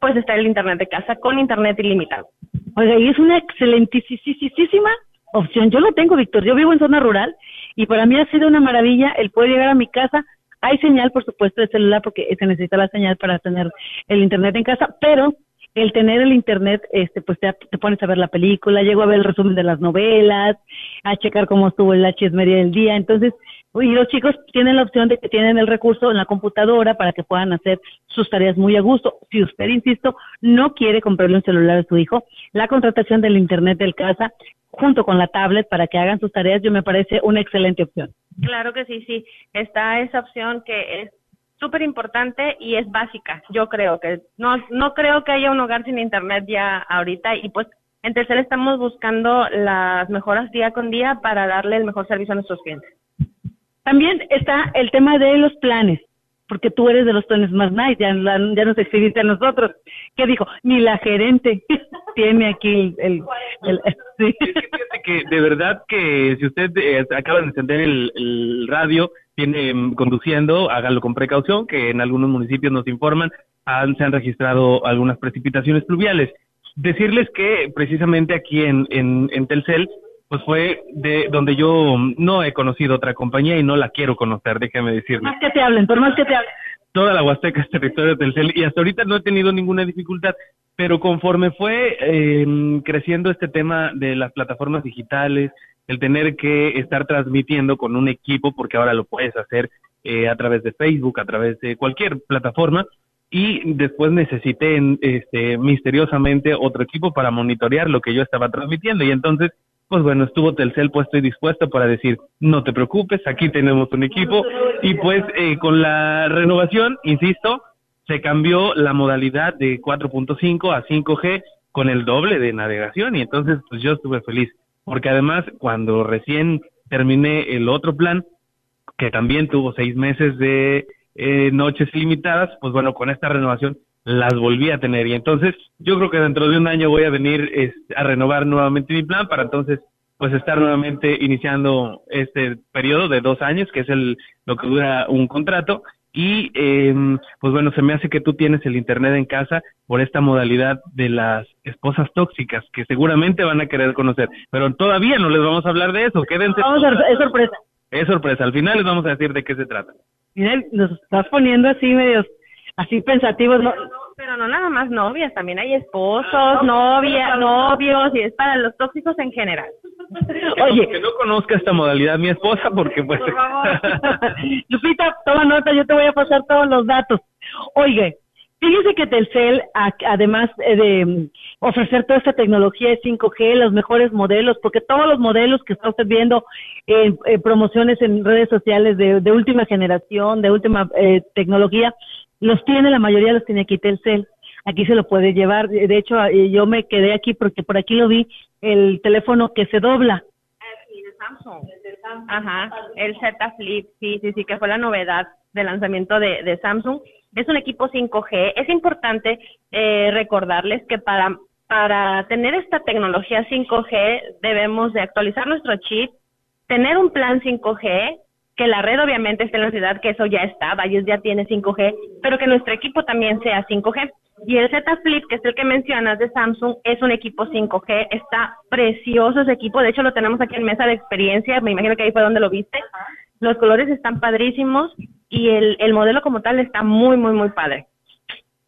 pues está el internet de casa con internet ilimitado. Oiga, y es una excelentísima opción. Yo lo tengo, Víctor. Yo vivo en zona rural y para mí ha sido una maravilla el poder llegar a mi casa. Hay señal, por supuesto, de celular porque se necesita la señal para tener el internet en casa, pero el tener el internet, este, pues te, pones a ver la película, llego a ver el resumen de las novelas, a checar cómo estuvo H media del día, entonces, y los chicos tienen la opción de que tienen el recurso en la computadora para que puedan hacer sus tareas muy a gusto. Si usted, insisto, no quiere comprarle un celular a su hijo, la contratación del internet del casa junto con la tablet para que hagan sus tareas, yo me parece una excelente opción. Claro que sí, sí. Está esa opción que es súper importante y es básica. Yo creo que no, no creo que haya un hogar sin internet ya ahorita y pues en Tercel estamos buscando las mejoras día con día para darle el mejor servicio a nuestros clientes. También está el tema de los planes, porque tú eres de los planes más nice, ya, ya nos escribiste a nosotros. ¿Qué dijo? Ni la gerente tiene aquí el... el, que de verdad que si usted eh, acaba de encender el, el radio, viene mm, conduciendo, hágalo con precaución, que en algunos municipios nos informan, han, se han registrado algunas precipitaciones pluviales. Decirles que precisamente aquí en, en, Telcel pues fue de donde yo no he conocido otra compañía y no la quiero conocer, déjeme decirle. Más que te hablen, por más que te hablen. Toda la Huasteca es territorio de Telcel y hasta ahorita no he tenido ninguna dificultad, pero conforme fue eh, creciendo este tema de las plataformas digitales, el tener que estar transmitiendo con un equipo, porque ahora lo puedes hacer eh, a través de Facebook, a través de cualquier plataforma, y después necesité este, misteriosamente otro equipo para monitorear lo que yo estaba transmitiendo y entonces pues bueno, estuvo Telcel puesto y dispuesto para decir, no te preocupes, aquí tenemos un equipo y pues eh, con la renovación, insisto, se cambió la modalidad de 4.5 a 5G con el doble de navegación. Y entonces pues yo estuve feliz porque además cuando recién terminé el otro plan que también tuvo seis meses de eh, noches ilimitadas, pues bueno, con esta renovación las volví a tener. Y entonces yo creo que dentro de un año voy a venir a renovar nuevamente mi plan para entonces pues estar nuevamente iniciando este periodo de dos años que es el lo que dura un contrato. Y eh, pues bueno se me hace que tú tienes el internet en casa por esta modalidad de las esposas tóxicas que seguramente van a querer conocer. Pero todavía no les vamos a hablar de eso. Quédense vamos a, es sorpresa. Es sorpresa. Al final les vamos a decir de qué se trata. Miren, nos estás poniendo así medios, así pensativos, ¿no? Pero no nada más novias, también hay esposos, novias, novios, y es para los tóxicos en general. Oye, que no conozca esta modalidad mi esposa, porque pues... Por favor. Lupita, toma nota, yo te voy a pasar todos los datos. Oye, Fíjese que Telcel, además eh, de mm, ofrecer toda esta tecnología de 5G, los mejores modelos, porque todos los modelos que está usted viendo en, promociones en redes sociales de, última generación, de última eh, tecnología, los tiene, la mayoría los tiene aquí Telcel. Aquí se lo puede llevar. De hecho, eh, yo me quedé aquí porque por aquí lo vi, el teléfono que se dobla. De Samsung. Ajá, el Z Flip, sí, sí, sí, que fue la novedad del lanzamiento de, de Samsung es un equipo 5G. Es importante eh, recordarles que para, para tener esta tecnología 5G debemos de actualizar nuestro chip, tener un plan 5G, que la red obviamente esté en la ciudad, que eso ya está, Valles ya tiene 5G, pero que nuestro equipo también sea 5G. Y el Z Flip, que es el que mencionas de Samsung, es un equipo 5G, está precioso ese equipo, de hecho lo tenemos aquí en mesa de experiencia, me imagino que ahí fue donde lo viste. Los colores están padrísimos y el, el modelo como tal está muy, muy, muy padre.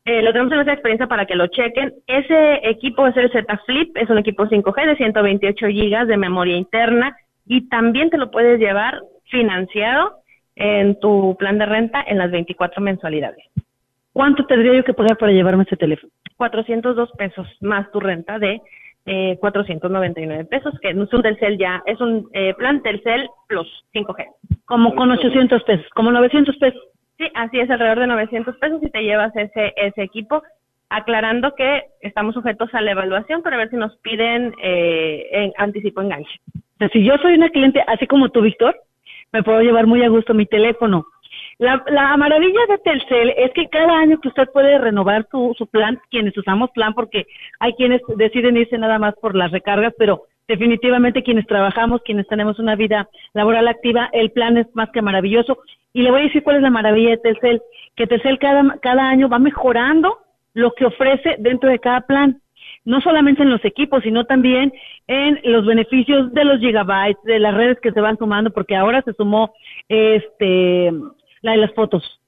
Eh, lo tenemos en esa experiencia para que lo chequen. Ese equipo es el Z Flip, es un equipo 5G de 128 gigas de memoria interna y también te lo puedes llevar financiado en tu plan de renta en las 24 mensualidades. ¿Cuánto tendría yo que pagar para llevarme ese teléfono? 402 pesos más tu renta de eh, 499 pesos, que es un Telcel ya, es un eh, plan Telcel Plus 5G. Como con 800 pesos, como 900 pesos. Sí, así es, alrededor de 900 pesos y te llevas ese, ese equipo, aclarando que estamos sujetos a la evaluación para ver si nos piden eh, en anticipo enganche. si yo soy una cliente, así como tú, Víctor, me puedo llevar muy a gusto mi teléfono la, la maravilla de Telcel es que cada año que usted puede renovar su, su plan, quienes usamos plan, porque hay quienes deciden irse nada más por las recargas, pero definitivamente quienes trabajamos, quienes tenemos una vida laboral activa, el plan es más que maravilloso. Y le voy a decir cuál es la maravilla de Telcel, que Telcel cada, cada año va mejorando lo que ofrece dentro de cada plan no solamente en los equipos, sino también en los beneficios de los gigabytes, de las redes que se van sumando, porque ahora se sumó este la de las fotos.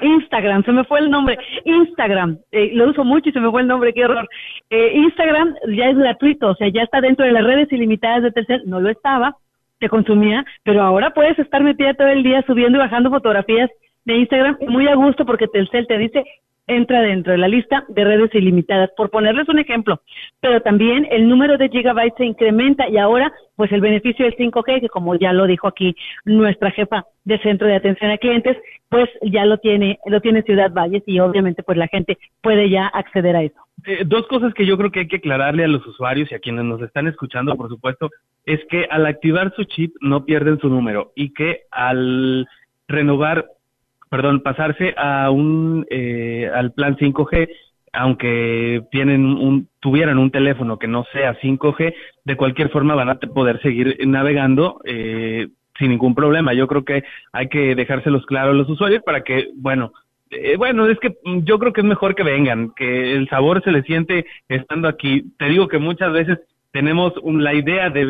Instagram. se me fue el nombre. Instagram, eh, lo uso mucho y se me fue el nombre, qué horror. Eh, Instagram ya es gratuito, o sea, ya está dentro de las redes ilimitadas de Telcel, no lo estaba, te consumía, pero ahora puedes estar metida todo el día subiendo y bajando fotografías de Instagram muy a gusto porque Telcel te dice, entra dentro de la lista de redes ilimitadas, por ponerles un ejemplo. Pero también el número de gigabytes se incrementa y ahora, pues el beneficio del 5G, que como ya lo dijo aquí nuestra jefa de centro de atención a clientes, pues ya lo tiene, lo tiene Ciudad Valles y obviamente pues la gente puede ya acceder a eso. Eh, dos cosas que yo creo que hay que aclararle a los usuarios y a quienes nos están escuchando, por supuesto, es que al activar su chip no pierden su número y que al renovar perdón, pasarse a un eh, al plan 5G, aunque tienen un, tuvieran un teléfono que no sea 5G, de cualquier forma van a poder seguir navegando eh, sin ningún problema. Yo creo que hay que dejárselos claros a los usuarios para que, bueno, eh, bueno, es que yo creo que es mejor que vengan, que el sabor se le siente estando aquí. Te digo que muchas veces tenemos la idea de,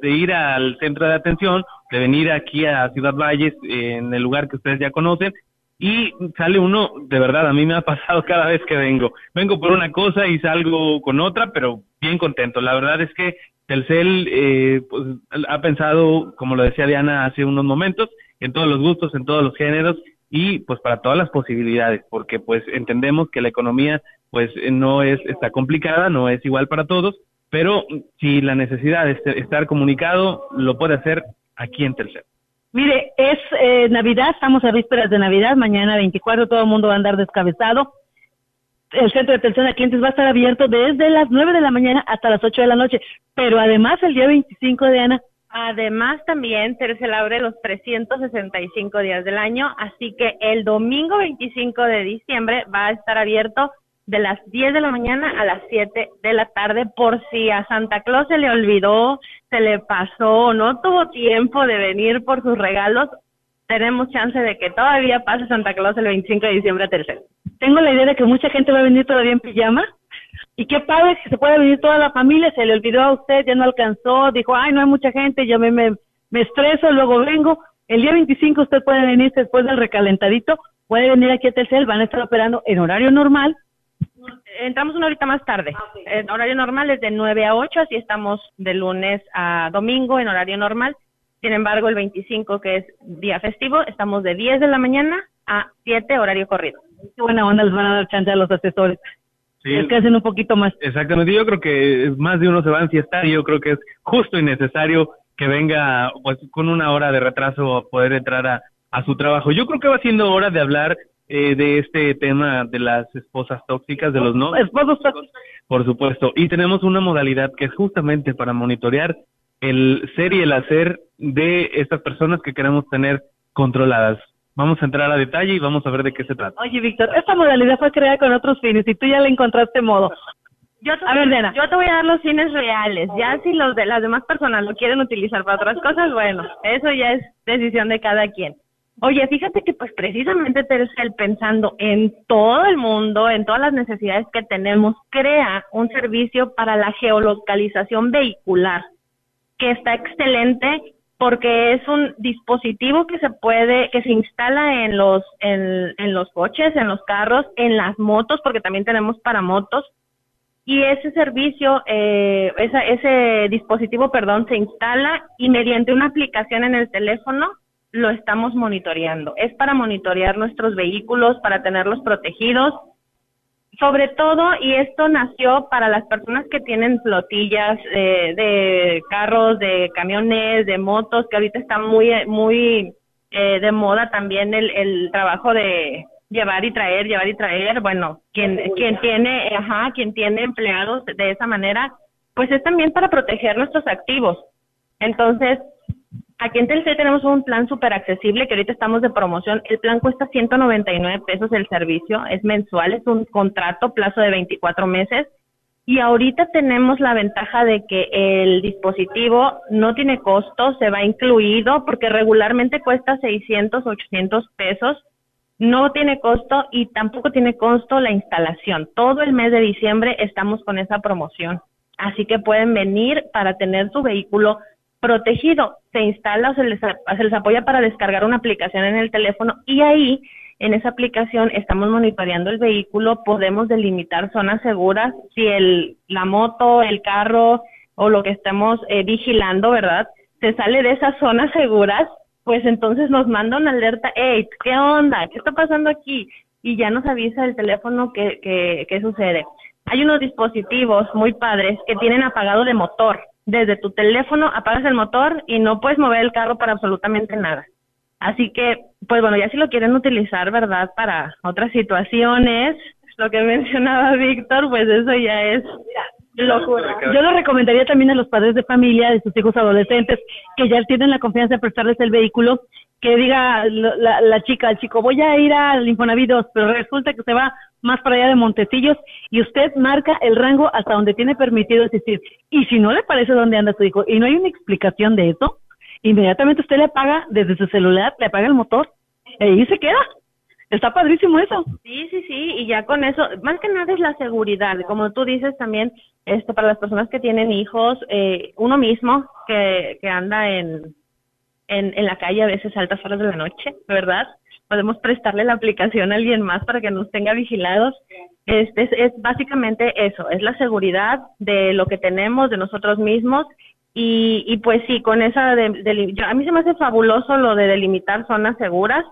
de, ir al centro de atención, de venir aquí a Ciudad Valles, en el lugar que ustedes ya conocen, y sale uno, de verdad, a mí me ha pasado cada vez que vengo. Vengo por una cosa y salgo con otra, pero bien contento. La verdad es que Telcel eh, pues, ha pensado, como lo decía Diana hace unos momentos, en todos los gustos, en todos los géneros y pues para todas las posibilidades, porque pues entendemos que la economía pues no es está complicada, no es igual para todos, pero si la necesidad de estar comunicado lo puede hacer aquí en Telcel. Mire, es eh, Navidad, estamos a vísperas de Navidad, mañana 24 todo el mundo va a andar descabezado. El centro de atención a clientes va a estar abierto desde las 9 de la mañana hasta las 8 de la noche, pero además el día 25 de Ana. Además también Telcel abre los 365 días del año, así que el domingo 25 de diciembre va a estar abierto de las 10 de la mañana a las 7 de la tarde por si a Santa Claus se le olvidó, se le pasó, no tuvo tiempo de venir por sus regalos, tenemos chance de que todavía pase Santa Claus el 25 de diciembre a Tercel. Tengo la idea de que mucha gente va a venir todavía en pijama. Y qué padre que se puede venir toda la familia, se le olvidó a usted, ya no alcanzó, dijo, ay, no hay mucha gente, yo me, me, me estreso, luego vengo. El día 25 usted puede venir después del recalentadito, puede venir aquí a Tercel, van a estar operando en horario normal, entramos una horita más tarde. Ah, en horario normal es de 9 a 8, así estamos de lunes a domingo en horario normal. Sin embargo, el 25, que es día festivo, estamos de 10 de la mañana a 7 horario corrido. Qué buena onda les van a dar chance a los asesores. Sí, es que hacen un poquito más. Exactamente, yo creo que más de uno se va a enfiestar y yo creo que es justo y necesario que venga pues con una hora de retraso a poder entrar a, a su trabajo. Yo creo que va siendo hora de hablar eh, de este tema de las esposas tóxicas, de los no esposos tóxicos. Por supuesto. Y tenemos una modalidad que es justamente para monitorear el ser y el hacer de estas personas que queremos tener controladas. Vamos a entrar a detalle y vamos a ver de qué se trata. Oye, Víctor, esta modalidad fue creada con otros fines y tú ya le encontraste modo. Yo te, a ver, yo te voy a dar los fines reales. Ya si los de las demás personas lo quieren utilizar para otras cosas, bueno, eso ya es decisión de cada quien. Oye, fíjate que pues precisamente Tercel pensando en todo el mundo, en todas las necesidades que tenemos, crea un servicio para la geolocalización vehicular, que está excelente porque es un dispositivo que se puede, que se instala en los, en, en los coches, en los carros, en las motos, porque también tenemos para motos, y ese servicio, eh, ese dispositivo, perdón, se instala y mediante una aplicación en el teléfono lo estamos monitoreando. Es para monitorear nuestros vehículos, para tenerlos protegidos. Sobre todo, y esto nació para las personas que tienen flotillas eh, de carros, de camiones, de motos, que ahorita está muy, muy eh, de moda también el, el trabajo de llevar y traer, llevar y traer. Bueno, quien, quien tiene, ajá, quien tiene empleados de esa manera, pues es también para proteger nuestros activos. Entonces, Aquí en Telcel tenemos un plan súper accesible que ahorita estamos de promoción. El plan cuesta 199 pesos el servicio, es mensual, es un contrato, plazo de 24 meses. Y ahorita tenemos la ventaja de que el dispositivo no tiene costo, se va incluido porque regularmente cuesta 600, 800 pesos. No tiene costo y tampoco tiene costo la instalación. Todo el mes de diciembre estamos con esa promoción. Así que pueden venir para tener su vehículo protegido. Se instala o se les, apoya para descargar una aplicación en el teléfono y ahí en esa aplicación estamos monitoreando el vehículo, podemos delimitar zonas seguras si el, la moto, el carro o lo que estemos eh, vigilando, ¿verdad? Se sale de esas zonas seguras, pues entonces nos manda una alerta, hey, ¿qué onda? ¿Qué está pasando aquí? Y ya nos avisa el teléfono que sucede. Hay unos dispositivos muy padres que tienen apagado de motor desde tu teléfono apagas el motor y no puedes mover el carro para absolutamente nada. Así que, pues bueno, ya si lo quieren utilizar, ¿verdad? Para otras situaciones, lo que mencionaba Víctor, pues eso ya es locura. Yo lo recomendaría también a los padres de familia, de sus hijos adolescentes, que ya tienen la confianza de prestarles el vehículo, que diga la, la chica, el chico, voy a ir al Infonavit pero resulta que se va más para allá de Montecillos y usted marca el rango hasta donde tiene permitido asistir. Y si no le parece dónde anda su hijo y no hay una explicación de eso, inmediatamente usted le apaga desde su celular, le apaga el motor y ahí se queda. Está padrísimo eso. Sí, sí, sí, y ya con eso, más que nada es la seguridad, como tú dices también, este, para las personas que tienen hijos, eh, uno mismo que, que anda en, en, en la calle a veces a altas horas de la noche, ¿verdad? Podemos prestarle la aplicación a alguien más para que nos tenga vigilados. Este es, es básicamente eso, es la seguridad de lo que tenemos, de nosotros mismos y, y pues sí, con esa de, yo- a mí se me hace fabuloso lo de delimitar zonas seguras,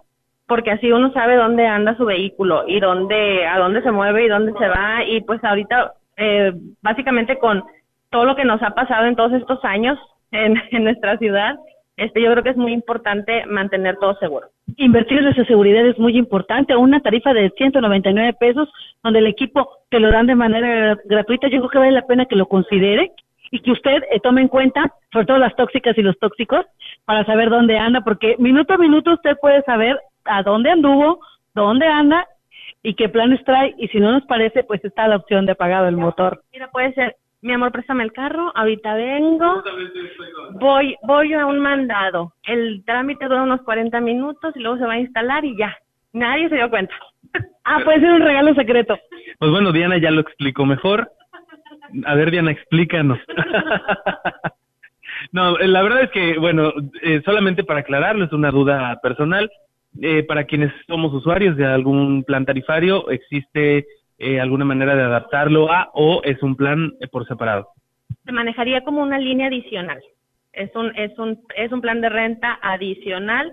porque así uno sabe dónde anda su vehículo y dónde, a dónde se mueve y dónde se va. Y pues ahorita, eh, básicamente con todo lo que nos ha pasado en todos estos años en, en nuestra ciudad, este, yo creo que es muy importante mantener todo seguro. Invertir en esa seguridad es muy importante. Una tarifa de 199 pesos, donde el equipo te lo dan de manera gratuita, yo creo que vale la pena que lo considere y que usted eh, tome en cuenta, sobre todo las tóxicas y los tóxicos, para saber dónde anda, porque minuto a minuto usted puede saber a dónde anduvo, dónde anda y qué planes trae. Y si no nos parece, pues está la opción de apagado el motor. Mira, puede ser, mi amor, préstame el carro, ahorita vengo, voy, voy a un mandado. El trámite dura unos 40 minutos y luego se va a instalar y ya. Nadie se dio cuenta. Ah, puede ser un regalo secreto. Pues bueno, Diana ya lo explicó mejor. A ver, Diana, explícanos. no, la verdad es que, bueno, eh, solamente para aclararlo, es una duda personal. Eh, para quienes somos usuarios de algún plan tarifario, ¿existe eh, alguna manera de adaptarlo a o es un plan por separado? Se manejaría como una línea adicional. Es un, es un, es un plan de renta adicional.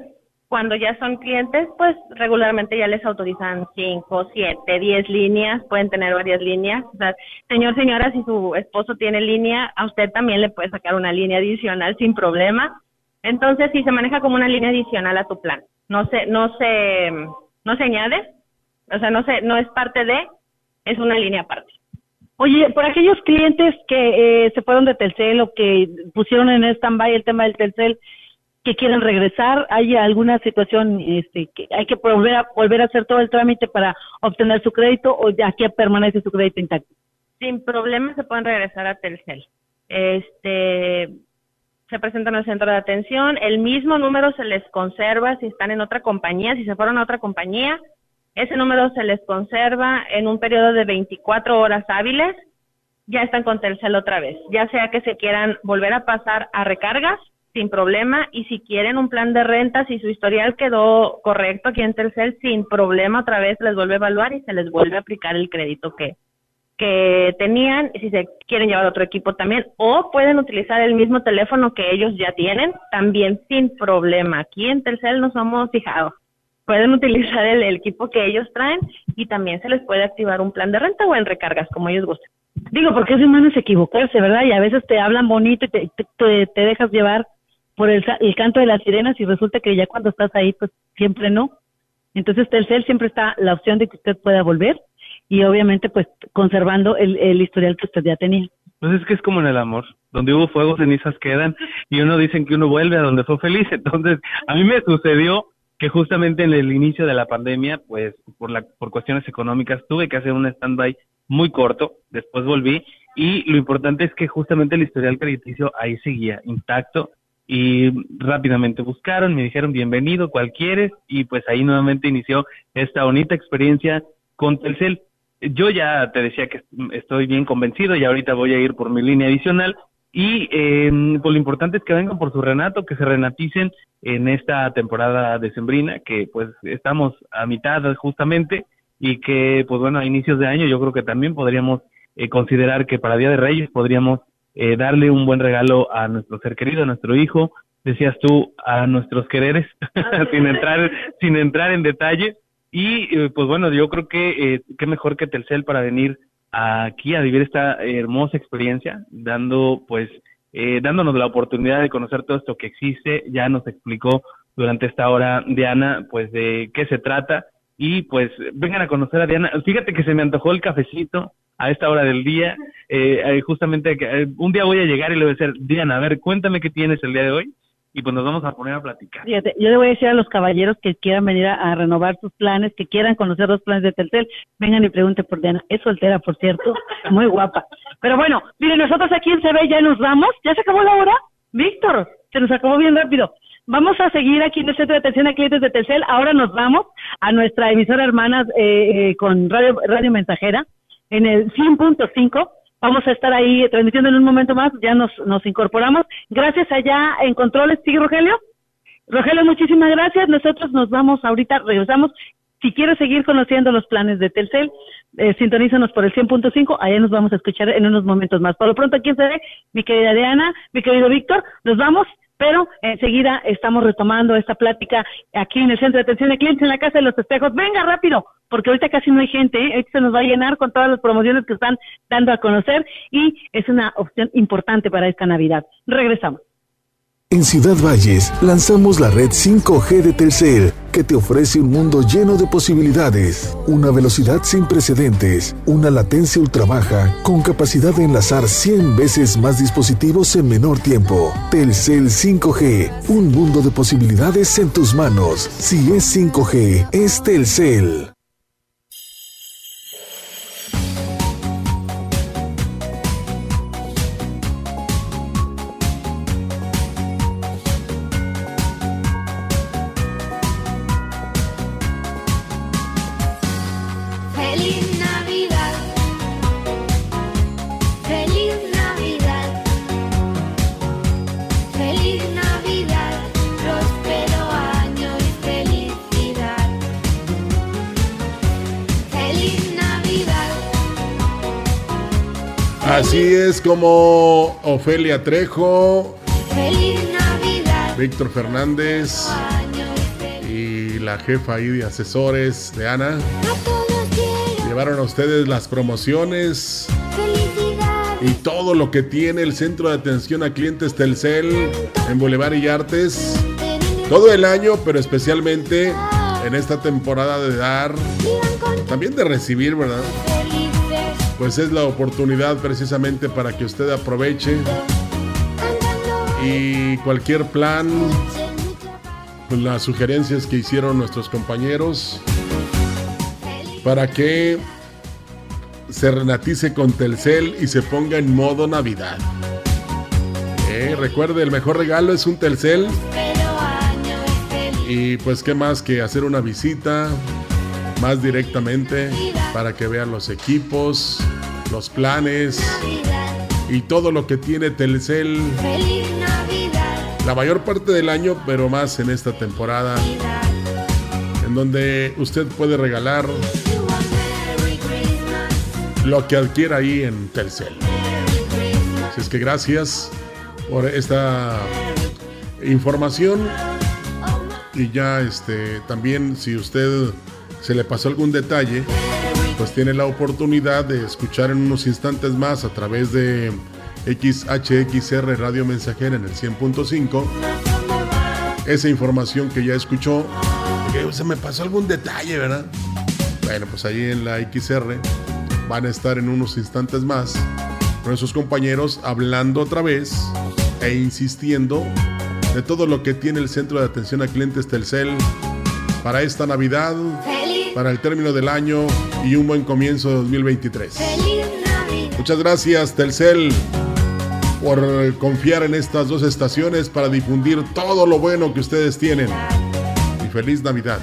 Cuando ya son clientes, pues regularmente ya les autorizan 5, 7, 10 líneas, pueden tener varias líneas. O sea, señor, señora, si su esposo tiene línea, a usted también le puede sacar una línea adicional sin problema. Entonces, sí se maneja como una línea adicional a tu plan. No se, no se, no se añade, o sea, no se, no es parte de, es una línea aparte. Oye, por aquellos clientes que eh, se fueron de Telcel o que pusieron en stand-by el tema del Telcel, que quieren regresar, ¿hay alguna situación este, que hay que volver a, volver a hacer todo el trámite para obtener su crédito o aquí permanece su crédito intacto? sin problema se pueden regresar a Telcel. Este, se presentan al centro de atención, el mismo número se les conserva si están en otra compañía, si se fueron a otra compañía, ese número se les conserva en un periodo de 24 horas hábiles, ya están con Telcel otra vez, ya sea que se quieran volver a pasar a recargas sin problema. Y si quieren un plan de renta, si su historial quedó correcto aquí en Telcel, sin problema otra vez les vuelve a evaluar y se les vuelve a aplicar el crédito que, que tenían, si se quieren llevar otro equipo también, o pueden utilizar el mismo teléfono que ellos ya tienen, también sin problema. Aquí en Telcel no somos fijados. Pueden utilizar el, el equipo que ellos traen y también se les puede activar un plan de renta o en recargas, como ellos gusten. Digo, porque es humano es equivocarse, ¿verdad? Y a veces te hablan bonito y te, te, te- te dejas llevar por el, sa- el canto de las sirenas y resulta que ya cuando estás ahí, pues siempre no. Entonces Telcel siempre está la opción de que usted pueda volver y obviamente pues conservando el, el historial que usted ya tenía. Pues es que es como en el amor, donde hubo fuego, cenizas quedan, y uno dicen que uno vuelve a donde fue feliz. Entonces, a mí me sucedió que justamente en el inicio de la pandemia, pues por, la, por cuestiones económicas, tuve que hacer un stand-by muy corto, después volví, y lo importante es que justamente el historial crediticio ahí seguía intacto, y rápidamente buscaron, me dijeron bienvenido, ¿cuál quieres? Y pues ahí nuevamente inició esta bonita experiencia con Telcel yo ya te decía que estoy bien convencido y ahorita voy a ir por mi línea adicional y eh, pues lo importante es que vengan por su renato, que se renaticen en esta temporada decembrina, que pues estamos a mitad justamente y que pues bueno, a inicios de año yo creo que también podríamos eh, considerar que para Día de Reyes podríamos eh, darle un buen regalo a nuestro ser querido, a nuestro hijo, decías tú, a nuestros quereres, sin entrar, sin entrar en detalle. Y eh, pues bueno, yo creo que eh, qué mejor que Telcel para venir aquí a vivir esta hermosa experiencia, dando pues eh, dándonos la oportunidad de conocer todo esto que existe. Ya nos explicó durante esta hora Diana pues de qué se trata y pues vengan a conocer a Diana. Fíjate que se me antojó el cafecito a esta hora del día. Eh, justamente eh, un día voy a llegar y le voy a decir, Diana, a ver, cuéntame qué tienes el día de hoy y pues nos vamos a poner a platicar. Fíjate, yo le voy a decir a los caballeros que quieran venir a, renovar sus planes, que quieran conocer los planes de Telcel, vengan y pregunten por Diana. Es soltera, por cierto, muy guapa. Pero bueno, miren, nosotros aquí en CB ya nos vamos. ¿Ya se acabó la hora? Víctor, se nos acabó bien rápido. Vamos a seguir aquí en el Centro de Atención a Clientes de Telcel. Ahora nos vamos a nuestra emisora hermana eh, eh, con radio, radio Mensajera en el 100.5. Vamos a estar ahí transmitiendo en un momento más, ya nos, nos incorporamos. Gracias allá en Controles, ¿sigue Rogelio? Rogelio, muchísimas gracias. Nosotros nos vamos ahorita, regresamos. Si quieres seguir conociendo los planes de Telcel, eh, sintonízanos por el 100.5, allá nos vamos a escuchar en unos momentos más. Por lo pronto, aquí se ve, mi querida Diana, mi querido Víctor, nos vamos, pero enseguida estamos retomando esta plática aquí en el Centro de Atención de Clientes en la Casa de los Espejos. Venga rápido, porque ahorita casi no hay gente, ¿eh? se nos va a llenar con todas las promociones que están dando a conocer y es una opción importante para esta Navidad. Regresamos. En Ciudad Valles lanzamos la red 5G de Telcel, que te ofrece un mundo lleno de posibilidades, una velocidad sin precedentes, una latencia ultra baja, con capacidad de enlazar 100 veces más dispositivos en menor tiempo. Telcel 5G, un mundo de posibilidades en tus manos. Si es 5G, es Telcel. Como Ofelia Trejo, Víctor Fernández y la jefa ahí de asesores de Ana. Llevaron a ustedes las promociones y todo lo que tiene el centro de atención a clientes Telcel en Boulevard y Artes todo el año, pero especialmente en esta temporada de dar, también de recibir, ¿verdad? Pues es la oportunidad precisamente para que usted aproveche y cualquier plan, pues las sugerencias que hicieron nuestros compañeros para que se renatice con Telcel y se ponga en modo Navidad. Eh, recuerde, el mejor regalo es un Telcel. Y pues qué más que hacer una visita más directamente para que vean los equipos, los planes y todo lo que tiene Telcel. La mayor parte del año, pero más en esta temporada, en donde usted puede regalar lo que adquiera ahí en Telcel. Así es que gracias por esta información y ya este también si usted se le pasó algún detalle, pues tiene la oportunidad de escuchar en unos instantes más a través de XHXR Radio Mensajera en el 100.5 esa información que ya escuchó, que se me pasó algún detalle, ¿verdad? Bueno, pues ahí en la XR van a estar en unos instantes más nuestros compañeros hablando otra vez e insistiendo de todo lo que tiene el Centro de Atención a Clientes Telcel para esta Navidad para el término del año y un buen comienzo de 2023. Muchas gracias Telcel por confiar en estas dos estaciones para difundir todo lo bueno que ustedes tienen. Y feliz Navidad.